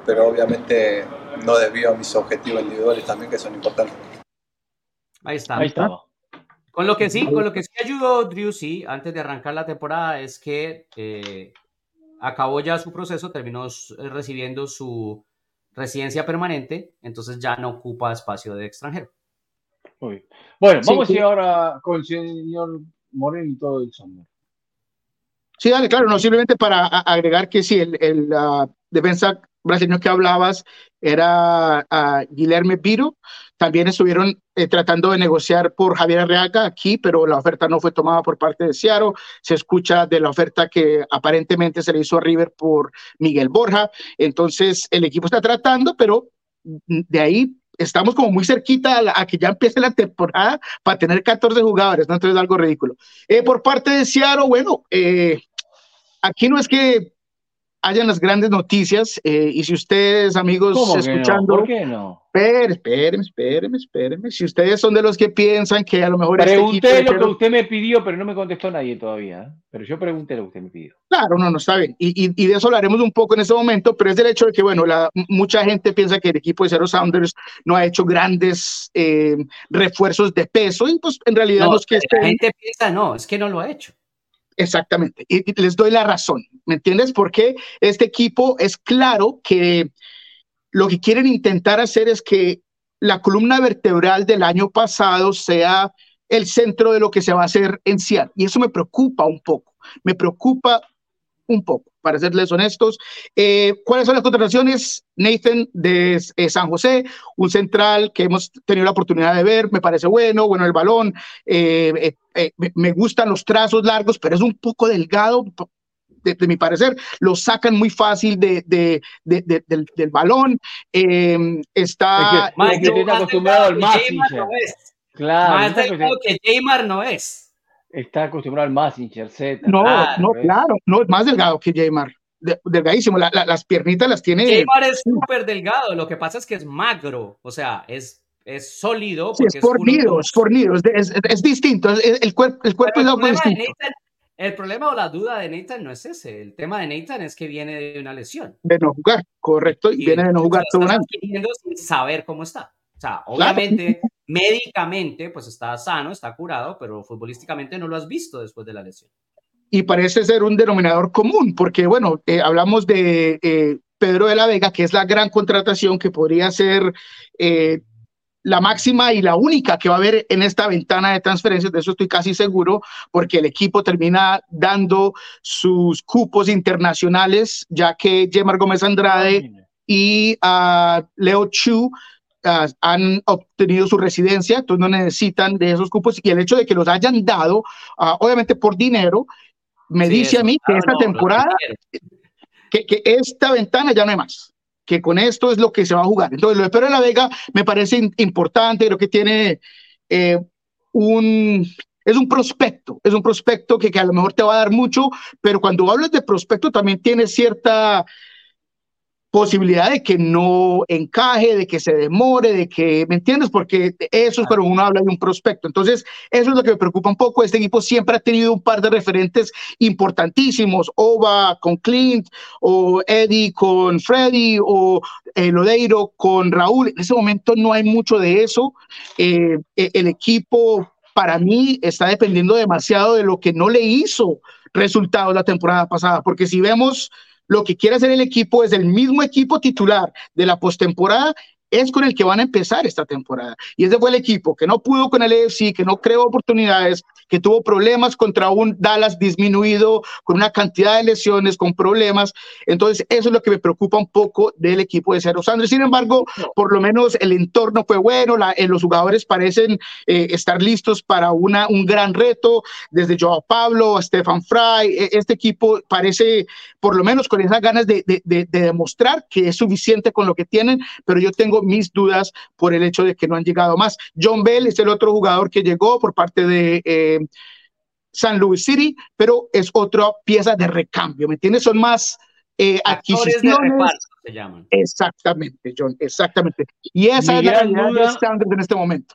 pero obviamente no desvío a mis objetivos individuales también, que son importantes. Ahí está. Ahí está. Con lo que sí, con lo que sí ayudó Drew, sí, antes de arrancar la temporada, es que eh, acabó ya su proceso, terminó eh, recibiendo su residencia permanente, entonces ya no ocupa espacio de extranjero. Muy Bueno, vamos a ir ahora con el señor Moreno y todo el sombra. Sí, dale, claro, no simplemente para agregar que sí, el, defensa brasileño que hablabas era uh, Guilherme Viro. También estuvieron eh, tratando de negociar por Javier Arriaga aquí, pero la oferta no fue tomada por parte de Seattle. Se escucha de la oferta que aparentemente se le hizo a River por Miguel Borja. Entonces, el equipo está tratando, pero de ahí estamos como muy cerquita a, que ya empiece la temporada para tener 14 jugadores, ¿no? Entonces, algo ridículo. Eh, por parte de Seattle, bueno, eh, aquí no es que hayan las grandes noticias. Eh, y si ustedes, amigos, escuchando. No? ¿Por qué no? Espérenme, espérenme, espérenme, Si ustedes son de los que piensan que a lo mejor. Este pregunté lo que usted me pidió, pero no me contestó nadie todavía. ¿eh? Pero yo pregunté lo que usted me pidió. Claro, no, no está bien. Y, y, de eso hablaremos un poco en este momento, pero es del hecho de que, bueno, la, mucha gente piensa que el equipo de Zero Sounders no ha hecho grandes eh, refuerzos de peso, y pues en realidad no, es que. La gente piensa, no, es que no lo ha hecho. Exactamente. Y, les doy la razón. ¿Me entiendes? Porque este equipo es claro que lo que quieren intentar hacer es que la columna vertebral del año pasado sea el centro de lo que se va a hacer en Seattle. Y eso me preocupa un poco. Me preocupa un poco, para serles honestos. Eh, ¿Cuáles son las contrataciones? Nathan de eh, San José, un central que hemos tenido la oportunidad de ver, me parece bueno, bueno el balón, eh, me gustan los trazos largos, pero es un poco delgado. De, mi parecer, lo sacan muy fácil de, de, del, del, balón. está. Es que, está acostumbrado al más. Claro. Más delgado que Jaymar no es. Está acostumbrado al más Z. No, no, claro, no, es más delgado que Jaymar. delgadísimo, las piernitas las tiene. Jaymar es súper delgado, lo que pasa es que es magro, o sea, es, es sólido. es fornido, es, fornido, es, es, distinto, el, cuerpo, el cuerpo es algo distinto. el problema o la duda de Nathan no es ese, el tema de Nathan es que viene de una lesión. De no jugar, correcto, y viene de no jugar todo un año. Sin saber cómo está. O sea, obviamente médicamente pues está sano, está curado, pero futbolísticamente no lo has visto después de la lesión. Y parece ser un denominador común, porque bueno, eh, hablamos de eh, Pedro de la Vega, que es la gran contratación que podría ser eh, la máxima y la única que va a haber en esta ventana de transferencias, de eso estoy casi seguro, porque el equipo termina dando sus cupos internacionales, ya que Gemar Gómez Andrade y a Leo Chu han obtenido su residencia, entonces no necesitan de esos cupos y el hecho de que los hayan dado, ah, obviamente por dinero, me dice a mí que esta temporada, que, que, esta ventana ya no hay más, que con esto es lo que se va a jugar. Entonces, lo de Pedro de la Vega me parece importante, creo que tiene eh, un... Es un prospecto, es un prospecto que, que a lo mejor te va a dar mucho, pero cuando hablas de prospecto también tiene cierta posibilidad de que no encaje, de que se demore, de que, ¿me entiendes? Porque eso es cuando uno habla de un prospecto. Entonces, eso es lo que me preocupa un poco. Este equipo siempre ha tenido un par de referentes importantísimos, Ova con Clint, o Eddie con Freddy, o eh, Lodeiro con Raúl. En ese momento no hay mucho de eso. Eh, eh, el equipo, para mí, está dependiendo demasiado de lo que no le hizo resultados la temporada pasada, porque si vemos lo que quiere hacer el equipo es el mismo equipo titular de la postemporada es con el que van a empezar esta temporada. Y ese fue el equipo que no pudo con el EFC, que no creó oportunidades, que tuvo problemas contra un Dallas disminuido, con una cantidad de lesiones, con problemas. Entonces, eso es lo que me preocupa un poco del equipo de Cerro Sanders. Sin embargo, por lo menos el entorno fue bueno, la, eh, los jugadores parecen eh, estar listos para una, un gran reto, desde Joao Pablo a Stefan Fry. E, este equipo parece, por lo menos con esas ganas de, de, de demostrar que es suficiente con lo que tienen, pero yo tengo mis dudas por el hecho de que no han llegado más. John Bell es el otro jugador que llegó por parte de eh, San Luis City, pero es otra pieza de recambio, ¿me entiendes? Son más eh, adquisiciones. se llaman. Exactamente, John, exactamente. Y esa es la duda en este momento.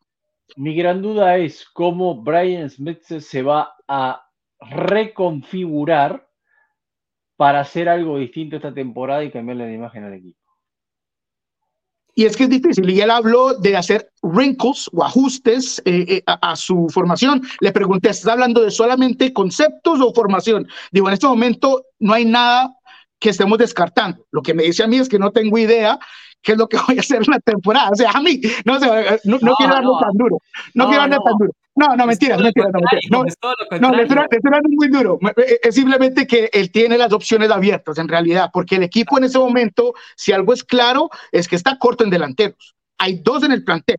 Mi gran duda es cómo Brian Smith se va a reconfigurar para hacer algo distinto esta temporada y cambiarle la imagen al equipo. Y es que es difícil. Y él habló de hacer wrinkles o ajustes eh, eh, a, su formación. Le pregunté, ¿estás hablando de solamente conceptos o formación? Digo, en este momento no hay nada que estemos descartando. Lo que me dice a mí es que no tengo idea qué es lo que voy a hacer en la temporada. O sea, a mí, no, sé, no, quiero darle tan duro. No, quiero darle tan duro. No, no, mentira, mentira, no, mentira. No, no, le estoy muy duro. Es simplemente que él tiene las opciones abiertas, en realidad, porque el equipo en ese momento, si algo es claro, es que está corto en delanteros. Hay dos en el plantel.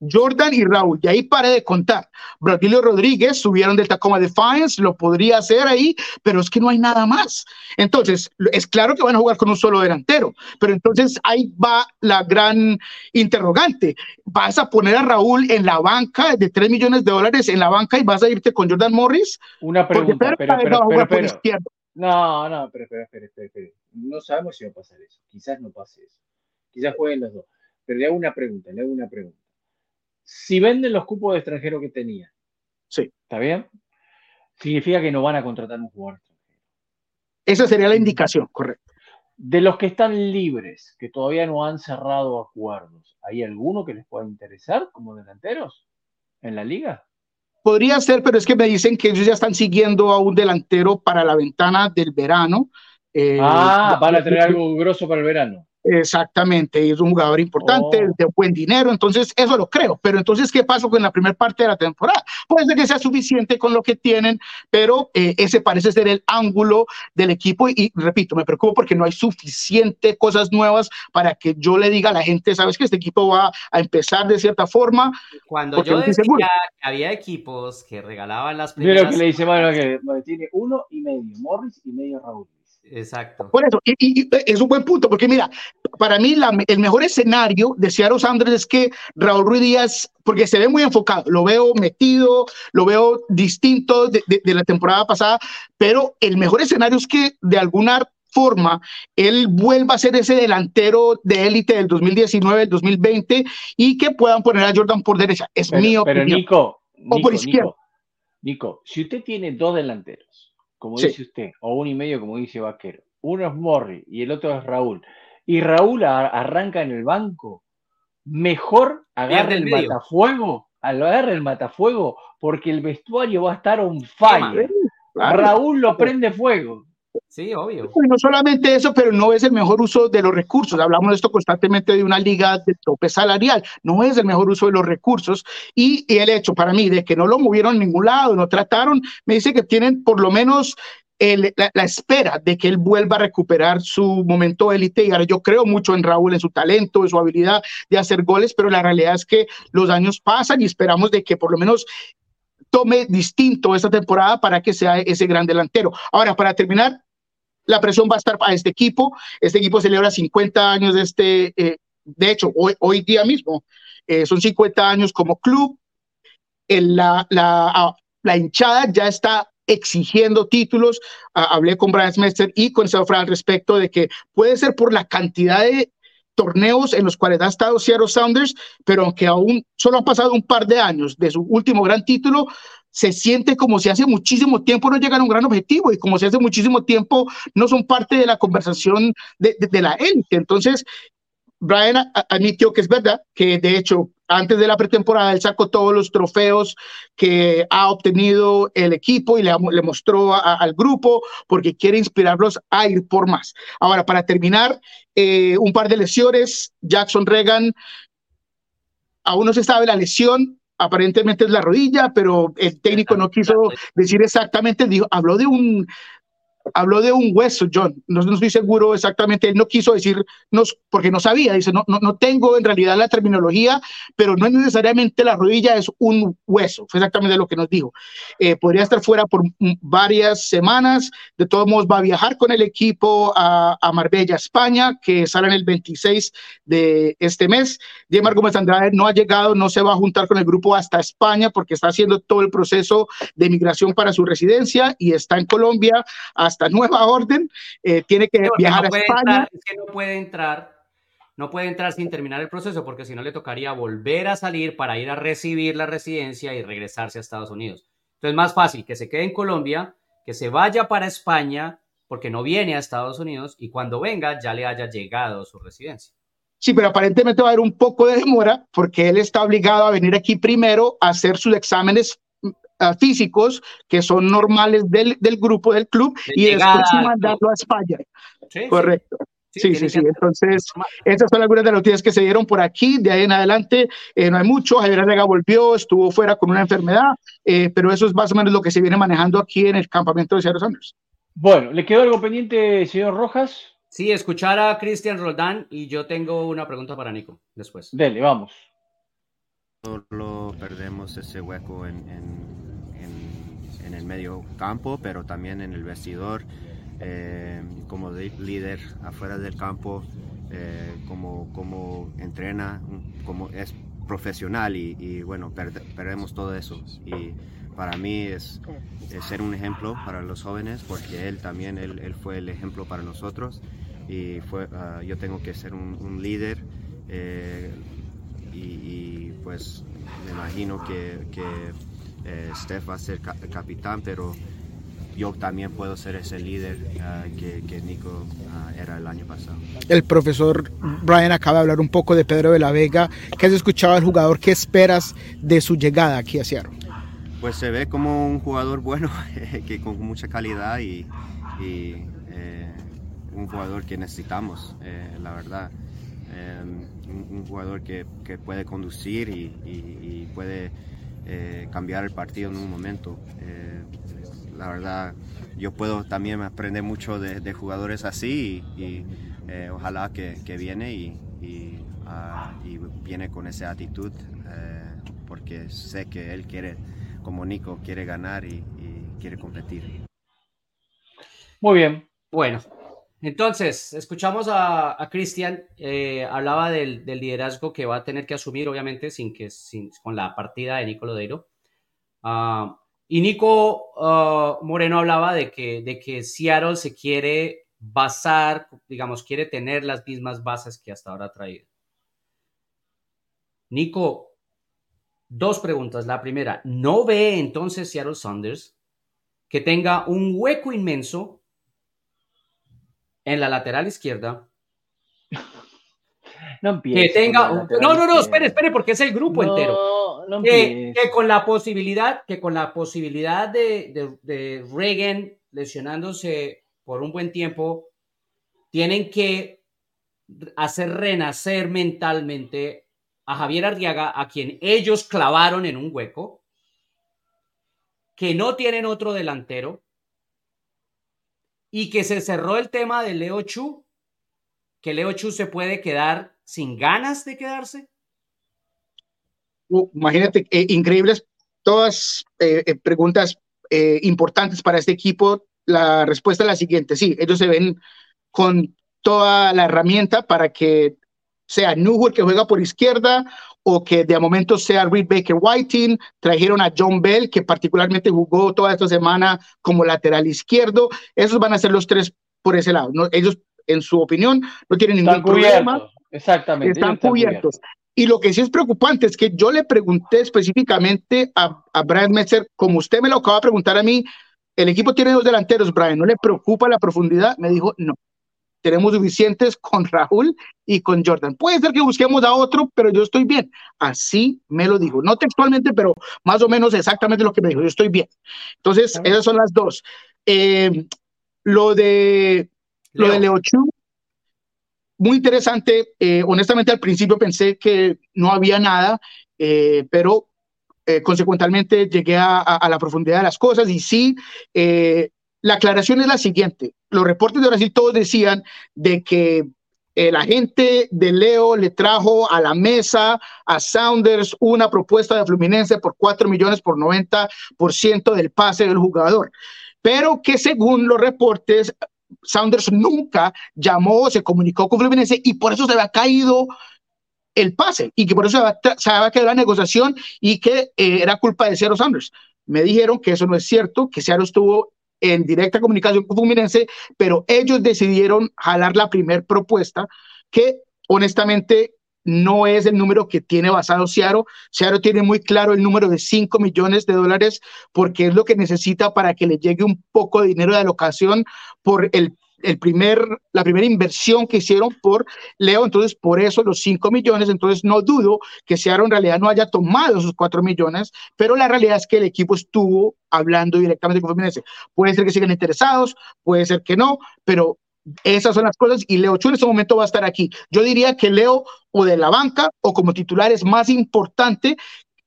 Jordan y Raúl, y ahí pare de contar. Braulio Rodríguez subieron del Tacoma Defiance, lo podría hacer ahí, pero es que no hay nada más. Entonces, es claro que van a jugar con un solo delantero, pero entonces ahí va la gran interrogante. ¿Vas a poner a Raúl en la banca de 3 millones de dólares en la banca y vas a irte con Jordan Morris? Una pregunta, pero, pero, pero, No, no, pero espera, espera, espera, No sabemos si va a pasar eso. Quizás no pase eso. Quizás jueguen los dos. Pero le hago una pregunta, le hago una pregunta si venden los cupos de extranjero que tenía, sí. ¿está bien? Significa que no van a contratar un jugador extranjero. Esa sería la indicación, correcto. De los que están libres, que todavía no han cerrado acuerdos, ¿hay alguno que les pueda interesar como delanteros en la liga? Podría ser, pero es que me dicen que ellos ya están siguiendo a un delantero para la ventana del verano. Eh, ah, van a tener algo grosso para el verano. Exactamente, es un jugador importante, oh. de buen dinero, entonces eso lo creo. Pero entonces, ¿qué pasó con la primera parte de la temporada? Puede ser que sea suficiente con lo que tienen, pero eh, ese parece ser el ángulo del equipo. Y, repito, me preocupo porque no hay suficiente cosas nuevas para que yo le diga a la gente, sabes que este equipo va a empezar de cierta forma. Cuando yo decía que había equipos que regalaban las primeras. Mira lo que le dice Manuel, que tiene uno y medio, Morris y medio Raúl. Exacto. Por eso, y, es un buen punto, porque mira, para mí el mejor escenario de Seattle Sanders es que Raúl Ruiz Díaz, porque se ve muy enfocado, lo veo metido, lo veo distinto de, la temporada pasada, pero el mejor escenario es que de alguna forma él vuelva a ser ese delantero de élite del 2019, del 2020 y que puedan poner a Jordan por derecha. Es mío. Pero Nico, o por izquierda. Nico, si usted tiene dos delanteros como dice usted, o un y medio, como dice Vaquero. Uno es Morri y el otro es Raúl. Y Raúl arranca en el banco. Mejor agarre el, matafuego, agarre el matafuego, porque el vestuario va a estar on fire. Raúl lo prende fuego. Sí, obvio. Y no solamente eso, pero no es el mejor uso de los recursos. Hablamos de esto constantemente de una liga de tope salarial. No es el mejor uso de los recursos. Y, el hecho para mí de que no lo movieron a ningún lado, no trataron, me dice que tienen por lo menos la, espera de que él vuelva a recuperar su momento élite. Y ahora yo creo mucho en Raúl, en su talento, en su habilidad de hacer goles, pero la realidad es que los años pasan y esperamos de que por lo menos tome distinto esta temporada para que sea ese gran delantero. Ahora, para terminar, la presión va a estar para este equipo. Este equipo celebra 50 años de este, eh, de hecho, hoy, día mismo, eh, son 50 años como club. la, la, ah, la hinchada ya está exigiendo títulos. Ah, hablé con Brian Smester y con Safra al respecto de que puede ser por la cantidad de torneos en los cuales ha estado Seattle Sounders, pero aunque aún solo han pasado un par de años de su último gran título, se siente como si hace muchísimo tiempo no llegan a un gran objetivo y como si hace muchísimo tiempo no son parte de la conversación de, la élite. Entonces, Brian admitió que es verdad, que de hecho antes de la pretemporada él sacó todos los trofeos que ha obtenido el equipo y le, le mostró al grupo porque quiere inspirarlos a ir por más. Ahora, para terminar, eh, un par de lesiones. Jackson Reagan, aún no se sabe la lesión, aparentemente es la rodilla, pero el técnico no quiso decir exactamente, dijo, habló de un habló de un hueso, John. No, no, estoy seguro exactamente. Él no quiso decirnos porque no sabía. Dice, no, no, no tengo en realidad la terminología, pero no es necesariamente la rodilla, es un hueso. Fue exactamente lo que nos dijo. Eh, podría estar fuera por varias semanas. De todos modos, va a viajar con el equipo a, a Marbella, España, que sale en el 26 de este mes. Diego Gómez Andrade no ha llegado, no se va a juntar con el grupo hasta España porque está haciendo todo el proceso de migración para su residencia y está en Colombia hasta esta nueva orden, eh, tiene que viajar a España. es que no puede entrar, no puede entrar sin terminar el proceso, porque si no le tocaría volver a salir para ir a recibir la residencia y regresarse a Estados Unidos. Entonces, más fácil que se quede en Colombia, que se vaya para España, porque no viene a Estados Unidos, y cuando venga ya le haya llegado su residencia. Sí, pero aparentemente va a haber un poco de demora porque él está obligado a venir aquí primero a hacer sus exámenes físicos que son normales del, del, grupo, del club, y después mandarlo a España. Correcto. Sí, sí, sí. Entonces, esas son algunas de las noticias que se dieron por aquí. De ahí en adelante, eh, no hay mucho. Javier Arrega volvió, estuvo fuera con una enfermedad, eh, pero eso es más o menos lo que se viene manejando aquí en el campamento de Seattle Sanders. Bueno, ¿le quedó algo pendiente, señor Rojas? Sí, escuchar a Cristian Roldán y yo tengo una pregunta para Nico después. Dele, vamos. Solo perdemos ese hueco en, en, en, el medio campo, pero también en el vestidor, eh, como líder afuera del campo, eh, como, como entrena, como es profesional y, bueno, perdemos todo eso. Y para mí es, ser un ejemplo para los jóvenes porque él también, él, él fue el ejemplo para nosotros y fue, uh, yo tengo que ser un, un líder. Eh, y, y, pues me imagino que, que eh, Steph va a ser ca capitán, pero yo también puedo ser ese líder uh, que, que, Nico uh, era el año pasado. El profesor Brian acaba de hablar un poco de Pedro de la Vega. ¿Qué has escuchado al jugador? ¿Qué esperas de su llegada aquí a Seattle? Pues se ve como un jugador bueno, que con mucha calidad y, y eh, un jugador que necesitamos, eh, la verdad. Eh, un, un, jugador que, que, puede conducir y, y, y puede eh, cambiar el partido en un momento. Eh, la verdad, yo puedo también aprender mucho de, de jugadores así y, eh, ojalá que, que, viene y, uh, viene con esa actitud porque sé que él quiere, como Nico, quiere ganar y quiere competir. Muy bien. Bueno, entonces, escuchamos a, a Cristian, eh, hablaba del, liderazgo que va a tener que asumir, obviamente, sin que, con la partida de Nico Lodeiro. Uh, y Nico uh, Moreno hablaba de que, de que Seattle se quiere basar, digamos, quiere tener las mismas bases que hasta ahora ha traído. Nico, dos preguntas. La primera, ¿no ve entonces Seattle Saunders que tenga un hueco inmenso en la lateral izquierda. No que tenga no, no, no, espere, espere, porque es el grupo no, entero. No que, que, con la posibilidad, que con la posibilidad de, de, de, Reagan lesionándose por un buen tiempo, tienen que hacer renacer mentalmente a Javier Arriaga, a quien ellos clavaron en un hueco, que no tienen otro delantero, y que se cerró el tema de Leo Chu, que Leo Chu se puede quedar sin ganas de quedarse. Uh, imagínate, eh, increíbles todas eh, eh preguntas eh, importantes para este equipo. La respuesta es la siguiente, sí, ellos se ven con toda la herramienta para que sea Newell que juega por izquierda o que de momento sea Reed Baker Whiting, trajeron a John Bell, que particularmente jugó toda esta semana como lateral izquierdo. Esos van a ser los tres por ese lado. ¿no? Ellos, en su opinión, no tienen ningún están problema. Cubiertos. Exactamente. Están, están cubiertos. cubiertos. Y lo que sí es preocupante es que yo le pregunté específicamente a, a Brian Metzer, como usted me lo acaba de preguntar a mí, el equipo tiene dos delanteros, Brian, ¿no le preocupa la profundidad? Me dijo, no tenemos suficientes con Raúl y con Jordan. Puede ser que busquemos a otro, pero yo estoy bien. Así me lo dijo. No textualmente, pero más o menos exactamente lo que me dijo. Yo estoy bien. Entonces, esas son las dos. Eh, lo de Leo. lo de Leo Chu, muy interesante. Eh, honestamente, al principio pensé que no había nada, eh, pero eh, consecuentemente llegué a, a, a, la profundidad de las cosas y sí, eh, la aclaración es la siguiente. Los reportes de Brasil todos decían de que el agente de Leo le trajo a la mesa a Sounders una propuesta de Fluminense por 4 millones por 90% del pase del jugador. Pero que según los reportes, Sounders nunca llamó, se comunicó con Fluminense y por eso se había caído el pase y que por eso se había quedado la negociación y que eh, era culpa de Seattle Sounders. Me dijeron que eso no es cierto, que Seattle estuvo en directa comunicación con Fluminense, pero ellos decidieron jalar la primer propuesta que honestamente no es el número que tiene basado Seattle. Seattle tiene muy claro el número de 5 millones de dólares porque es lo que necesita para que le llegue un poco de dinero de alocación por el el primer, la primera inversión que hicieron por Leo, entonces por eso los 5 millones, entonces no dudo que Seattle en realidad no haya tomado esos 4 millones, pero la realidad es que el equipo estuvo hablando directamente con Fluminense. Puede ser que sigan interesados, puede ser que no, pero Esas son las cosas y Leo Chu en este momento va a estar aquí. Yo diría que Leo o de la banca o como titular es más importante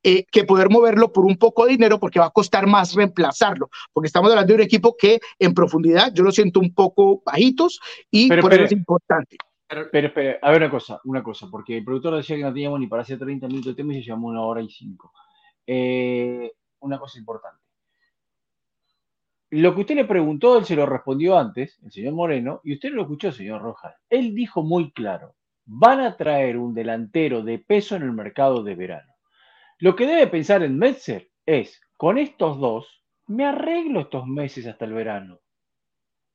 eh, que poder moverlo por un poco de dinero porque va a costar más reemplazarlo, porque estamos hablando de un equipo que en profundidad yo lo siento un poco bajitos y Pero, por pero- eso es importante. Pero, espera, a ver una cosa, una cosa, porque el productor decía que no teníamos ni para hacer 30 minutos de tema y se llamó una hora y cinco. Eh, una cosa importante. Lo que usted le preguntó, él se lo respondió antes, el señor Moreno, y usted lo escuchó, señor Rojas. Él dijo muy claro, van a traer un delantero de peso en el mercado de verano. Lo que debe pensar en Metzer es, con estos dos, me arreglo estos meses hasta el verano.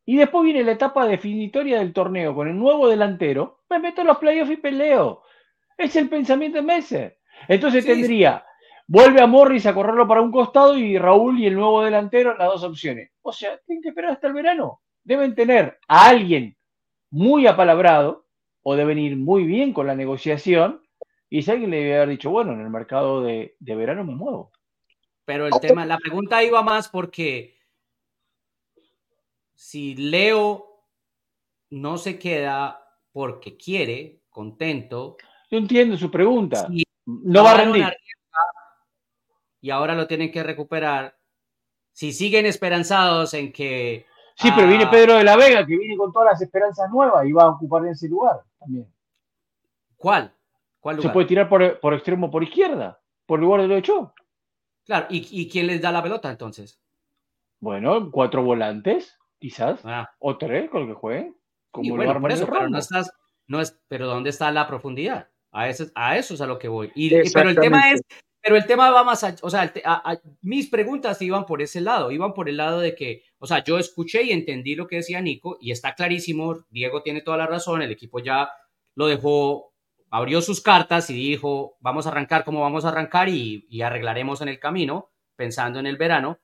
Y después viene la etapa definitoria del torneo con el nuevo delantero, me meto en los playoffs y peleo. Es el pensamiento de Messer. Entonces Sí, tendría, vuelve a Morris a correrlo para un costado y Raúl y el nuevo delantero, las dos opciones. O sea, tienen que esperar hasta el verano. Deben tener a alguien muy apalabrado o deben ir muy bien con la negociación. Y si alguien le debe haber dicho, bueno, en el mercado de, de verano me muevo. Pero el tema, la pregunta iba más porque si Leo no se queda porque quiere, contento, Yo entiendo su pregunta. si No va a rendir. Y ahora lo tienen que recuperar. Si siguen esperanzados en que. Sí, pero viene Pedro de la Vega, que viene con todas las esperanzas nuevas y va a ocupar ese lugar también. ¿Cuál? ¿Cuál Se puede tirar por, por extremo por izquierda, por lugar de lo hecho. Claro, ¿y, y quién les da la pelota entonces? Bueno, cuatro volantes, quizás, Ah, o tres con el que juegue. Como lo bueno, por eso, el pero no estás, no es, pero ¿dónde está la profundidad? A eso, a eso es a lo que voy. Y, y- pero el tema es, pero el tema va más allá, o sea, el te- a- a- mis preguntas iban por ese lado, iban por el lado de que, o sea, yo escuché y entendí lo que decía Nico y está clarísimo, Diego tiene toda la razón, el equipo ya lo dejó, abrió sus cartas y dijo, vamos a arrancar como vamos a arrancar y, y arreglaremos en el camino, pensando en el verano,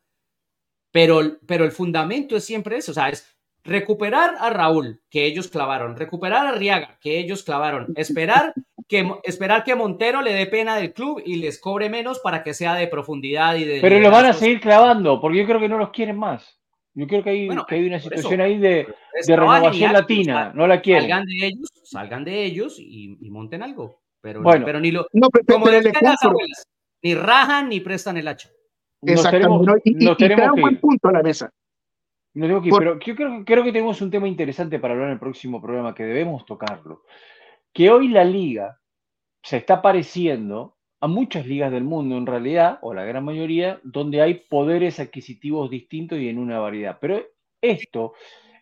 pero, pero el fundamento es siempre eso, o sea, es recuperar a Raúl, que ellos clavaron, recuperar a Riaga, que ellos clavaron, esperar que, esperar que Montero le dé pena del club y les cobre menos para que sea de profundidad y de... Pero los van a seguir clavando, porque yo creo que no los quieren más. Yo creo que hay, Bueno, que hay una situación eso. ahí de, renovación latina, sal- no la quieren. Salgan de ellos, salgan de ellos y, y monten algo. Pero, Bueno. pero ni lo... No, pero, Como pero decían las abuelas, ni rajan ni prestan el hacha. Nos Exactamente. nos y tenemos un que buen ir. punto a la mesa. Que ir, Por- pero yo creo, creo que tenemos un tema interesante para hablar en el próximo programa, que debemos tocarlo. Que hoy la liga se está pareciendo a muchas ligas del mundo, en realidad, o la gran mayoría, donde hay poderes adquisitivos distintos y en una variedad. Pero esto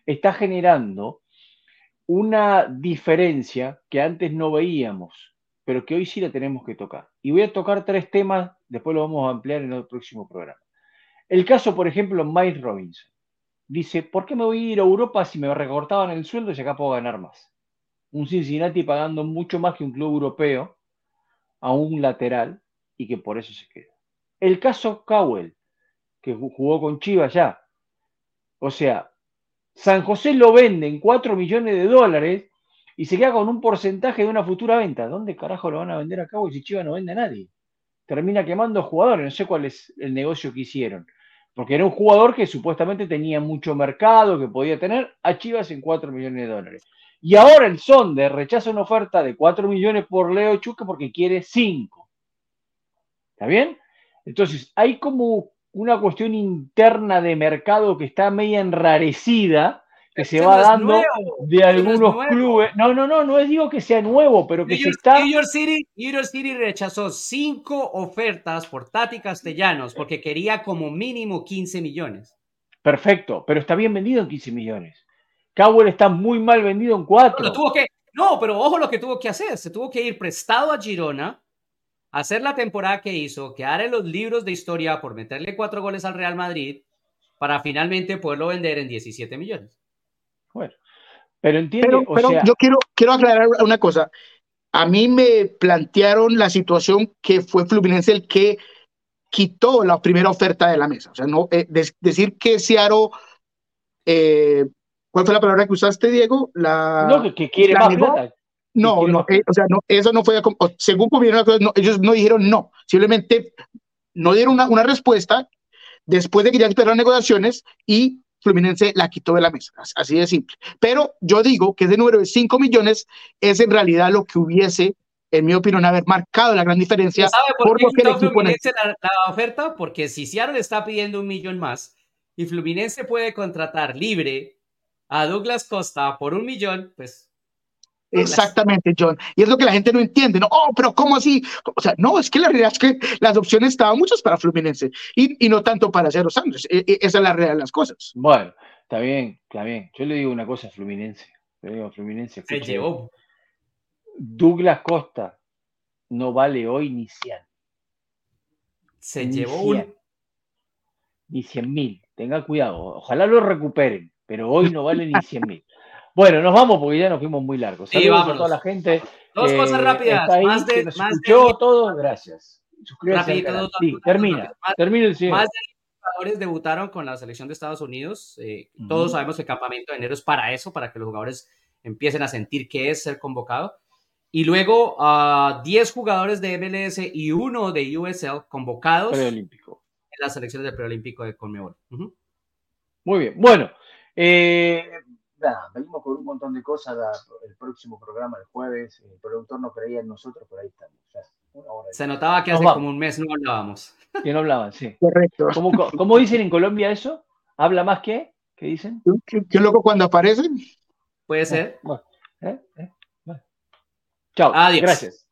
está generando una diferencia que antes no veíamos, pero que hoy sí la tenemos que tocar. Y voy a tocar tres temas, después lo vamos a ampliar en el próximo programa. El caso, por ejemplo, Mike Robinson. Dice, ¿por qué me voy a ir a Europa si me recortaban el sueldo y acá puedo ganar más? Un Cincinnati pagando mucho más que un club europeo a un lateral y que por eso se queda. El caso Cowell, que ju- jugó con Chivas ya. O sea, San José lo vende en 4 millones de dólares y se queda con un porcentaje de una futura venta. ¿Dónde carajo lo van a vender a Cowell si Chivas no vende a nadie? Termina quemando jugadores, no sé cuál es el negocio que hicieron. Porque era un jugador que supuestamente tenía mucho mercado, que podía tener a Chivas en 4 millones de dólares. Y ahora el Sonde rechaza una oferta de 4 millones por Leo Chuque porque quiere 5. ¿Está bien? Entonces, hay como una cuestión interna de mercado que está media enrarecida, que se va no dando nuevo, de no algunos clubes. No, no, no, no es digo que sea nuevo, pero que New se York, está. New York City, New York City rechazó cinco ofertas por Tati Castellanos porque quería como mínimo 15 millones. Perfecto, pero está bien vendido en 15 millones. Cowell está muy mal vendido en No, 4. lo tuvo que, no, pero ojo lo que tuvo que hacer. Se tuvo que ir prestado a Girona, hacer la temporada que hizo, quedar en los libros de historia por meterle cuatro goles al Real Madrid para finalmente poderlo vender en 17 millones. Bueno, pero entiende, Pero, o pero sea, yo quiero, quiero aclarar una cosa. A mí me plantearon la situación que fue Fluminense el que quitó la primera oferta de la mesa. O sea, no eh, decir que Seattle, eh, ¿cuál fue la palabra que usaste, Diego? La, no, que, que quiere la más negó. plata. No, no, más eh, o sea, no, eso no fue, según cosas, no, ellos no dijeron no, simplemente no dieron una, una respuesta después de que ya esperaron negociaciones y Fluminense la quitó de la mesa, así de simple. Pero yo digo que ese número de 5 millones es en realidad lo que hubiese, en mi opinión, haber marcado la gran diferencia. ¿Sabe por, qué quitó Fluminense la, la oferta? Porque si Seattle está pidiendo un millón más y Fluminense puede contratar libre a Douglas Costa por un millón, pues Exactamente, John. Y es lo que la gente no entiende, ¿no? Oh, pero ¿cómo así? O sea, no, es que la realidad es que las opciones estaban muchas para Fluminense y, y no tanto para Cero Sanders. E, e, esa es la realidad de las cosas. Bueno, está bien, está bien. Yo le digo una cosa a Fluminense. Le digo a Fluminense. Se llevó. Douglas Costa no vale hoy ni 100. Se llevó 100. Ni 100 mil. Tenga cuidado. Ojalá lo recuperen, pero hoy no vale ni 100 mil. Bueno, nos vamos porque ya nos fuimos muy largos. Saludos a toda la gente. Dos cosas rápidas. Ahí, más de, nos más escuchó de, todo, gracias. Rapidito, sí, termina. Más, termina el señor. Más de jugadores debutaron con la selección de Estados Unidos. Eh, uh -huh. Todos sabemos que el campamento de enero es para eso, para que los jugadores empiecen a sentir qué es ser convocado. Y luego uh, 10 jugadores de MLS y uno de USL convocados preolímpico. en las selecciones del preolímpico de Conmebol. Uh -huh. Muy bien. Bueno, eh, nada, venimos con un montón de cosas la, el próximo programa el jueves. El productor no creía en nosotros, pero ahí estamos. Ya, Se notaba que hace como un mes no hablábamos. Que no hablaban, sí. Correcto. ¿Cómo, ¿Cómo, dicen en Colombia eso? ¿Habla más que? ¿Qué dicen? ¿Qué, qué loco cuando aparecen? Puede ser. Bueno, ¿eh? ¿Eh? Bueno. Chao. Adiós. Gracias.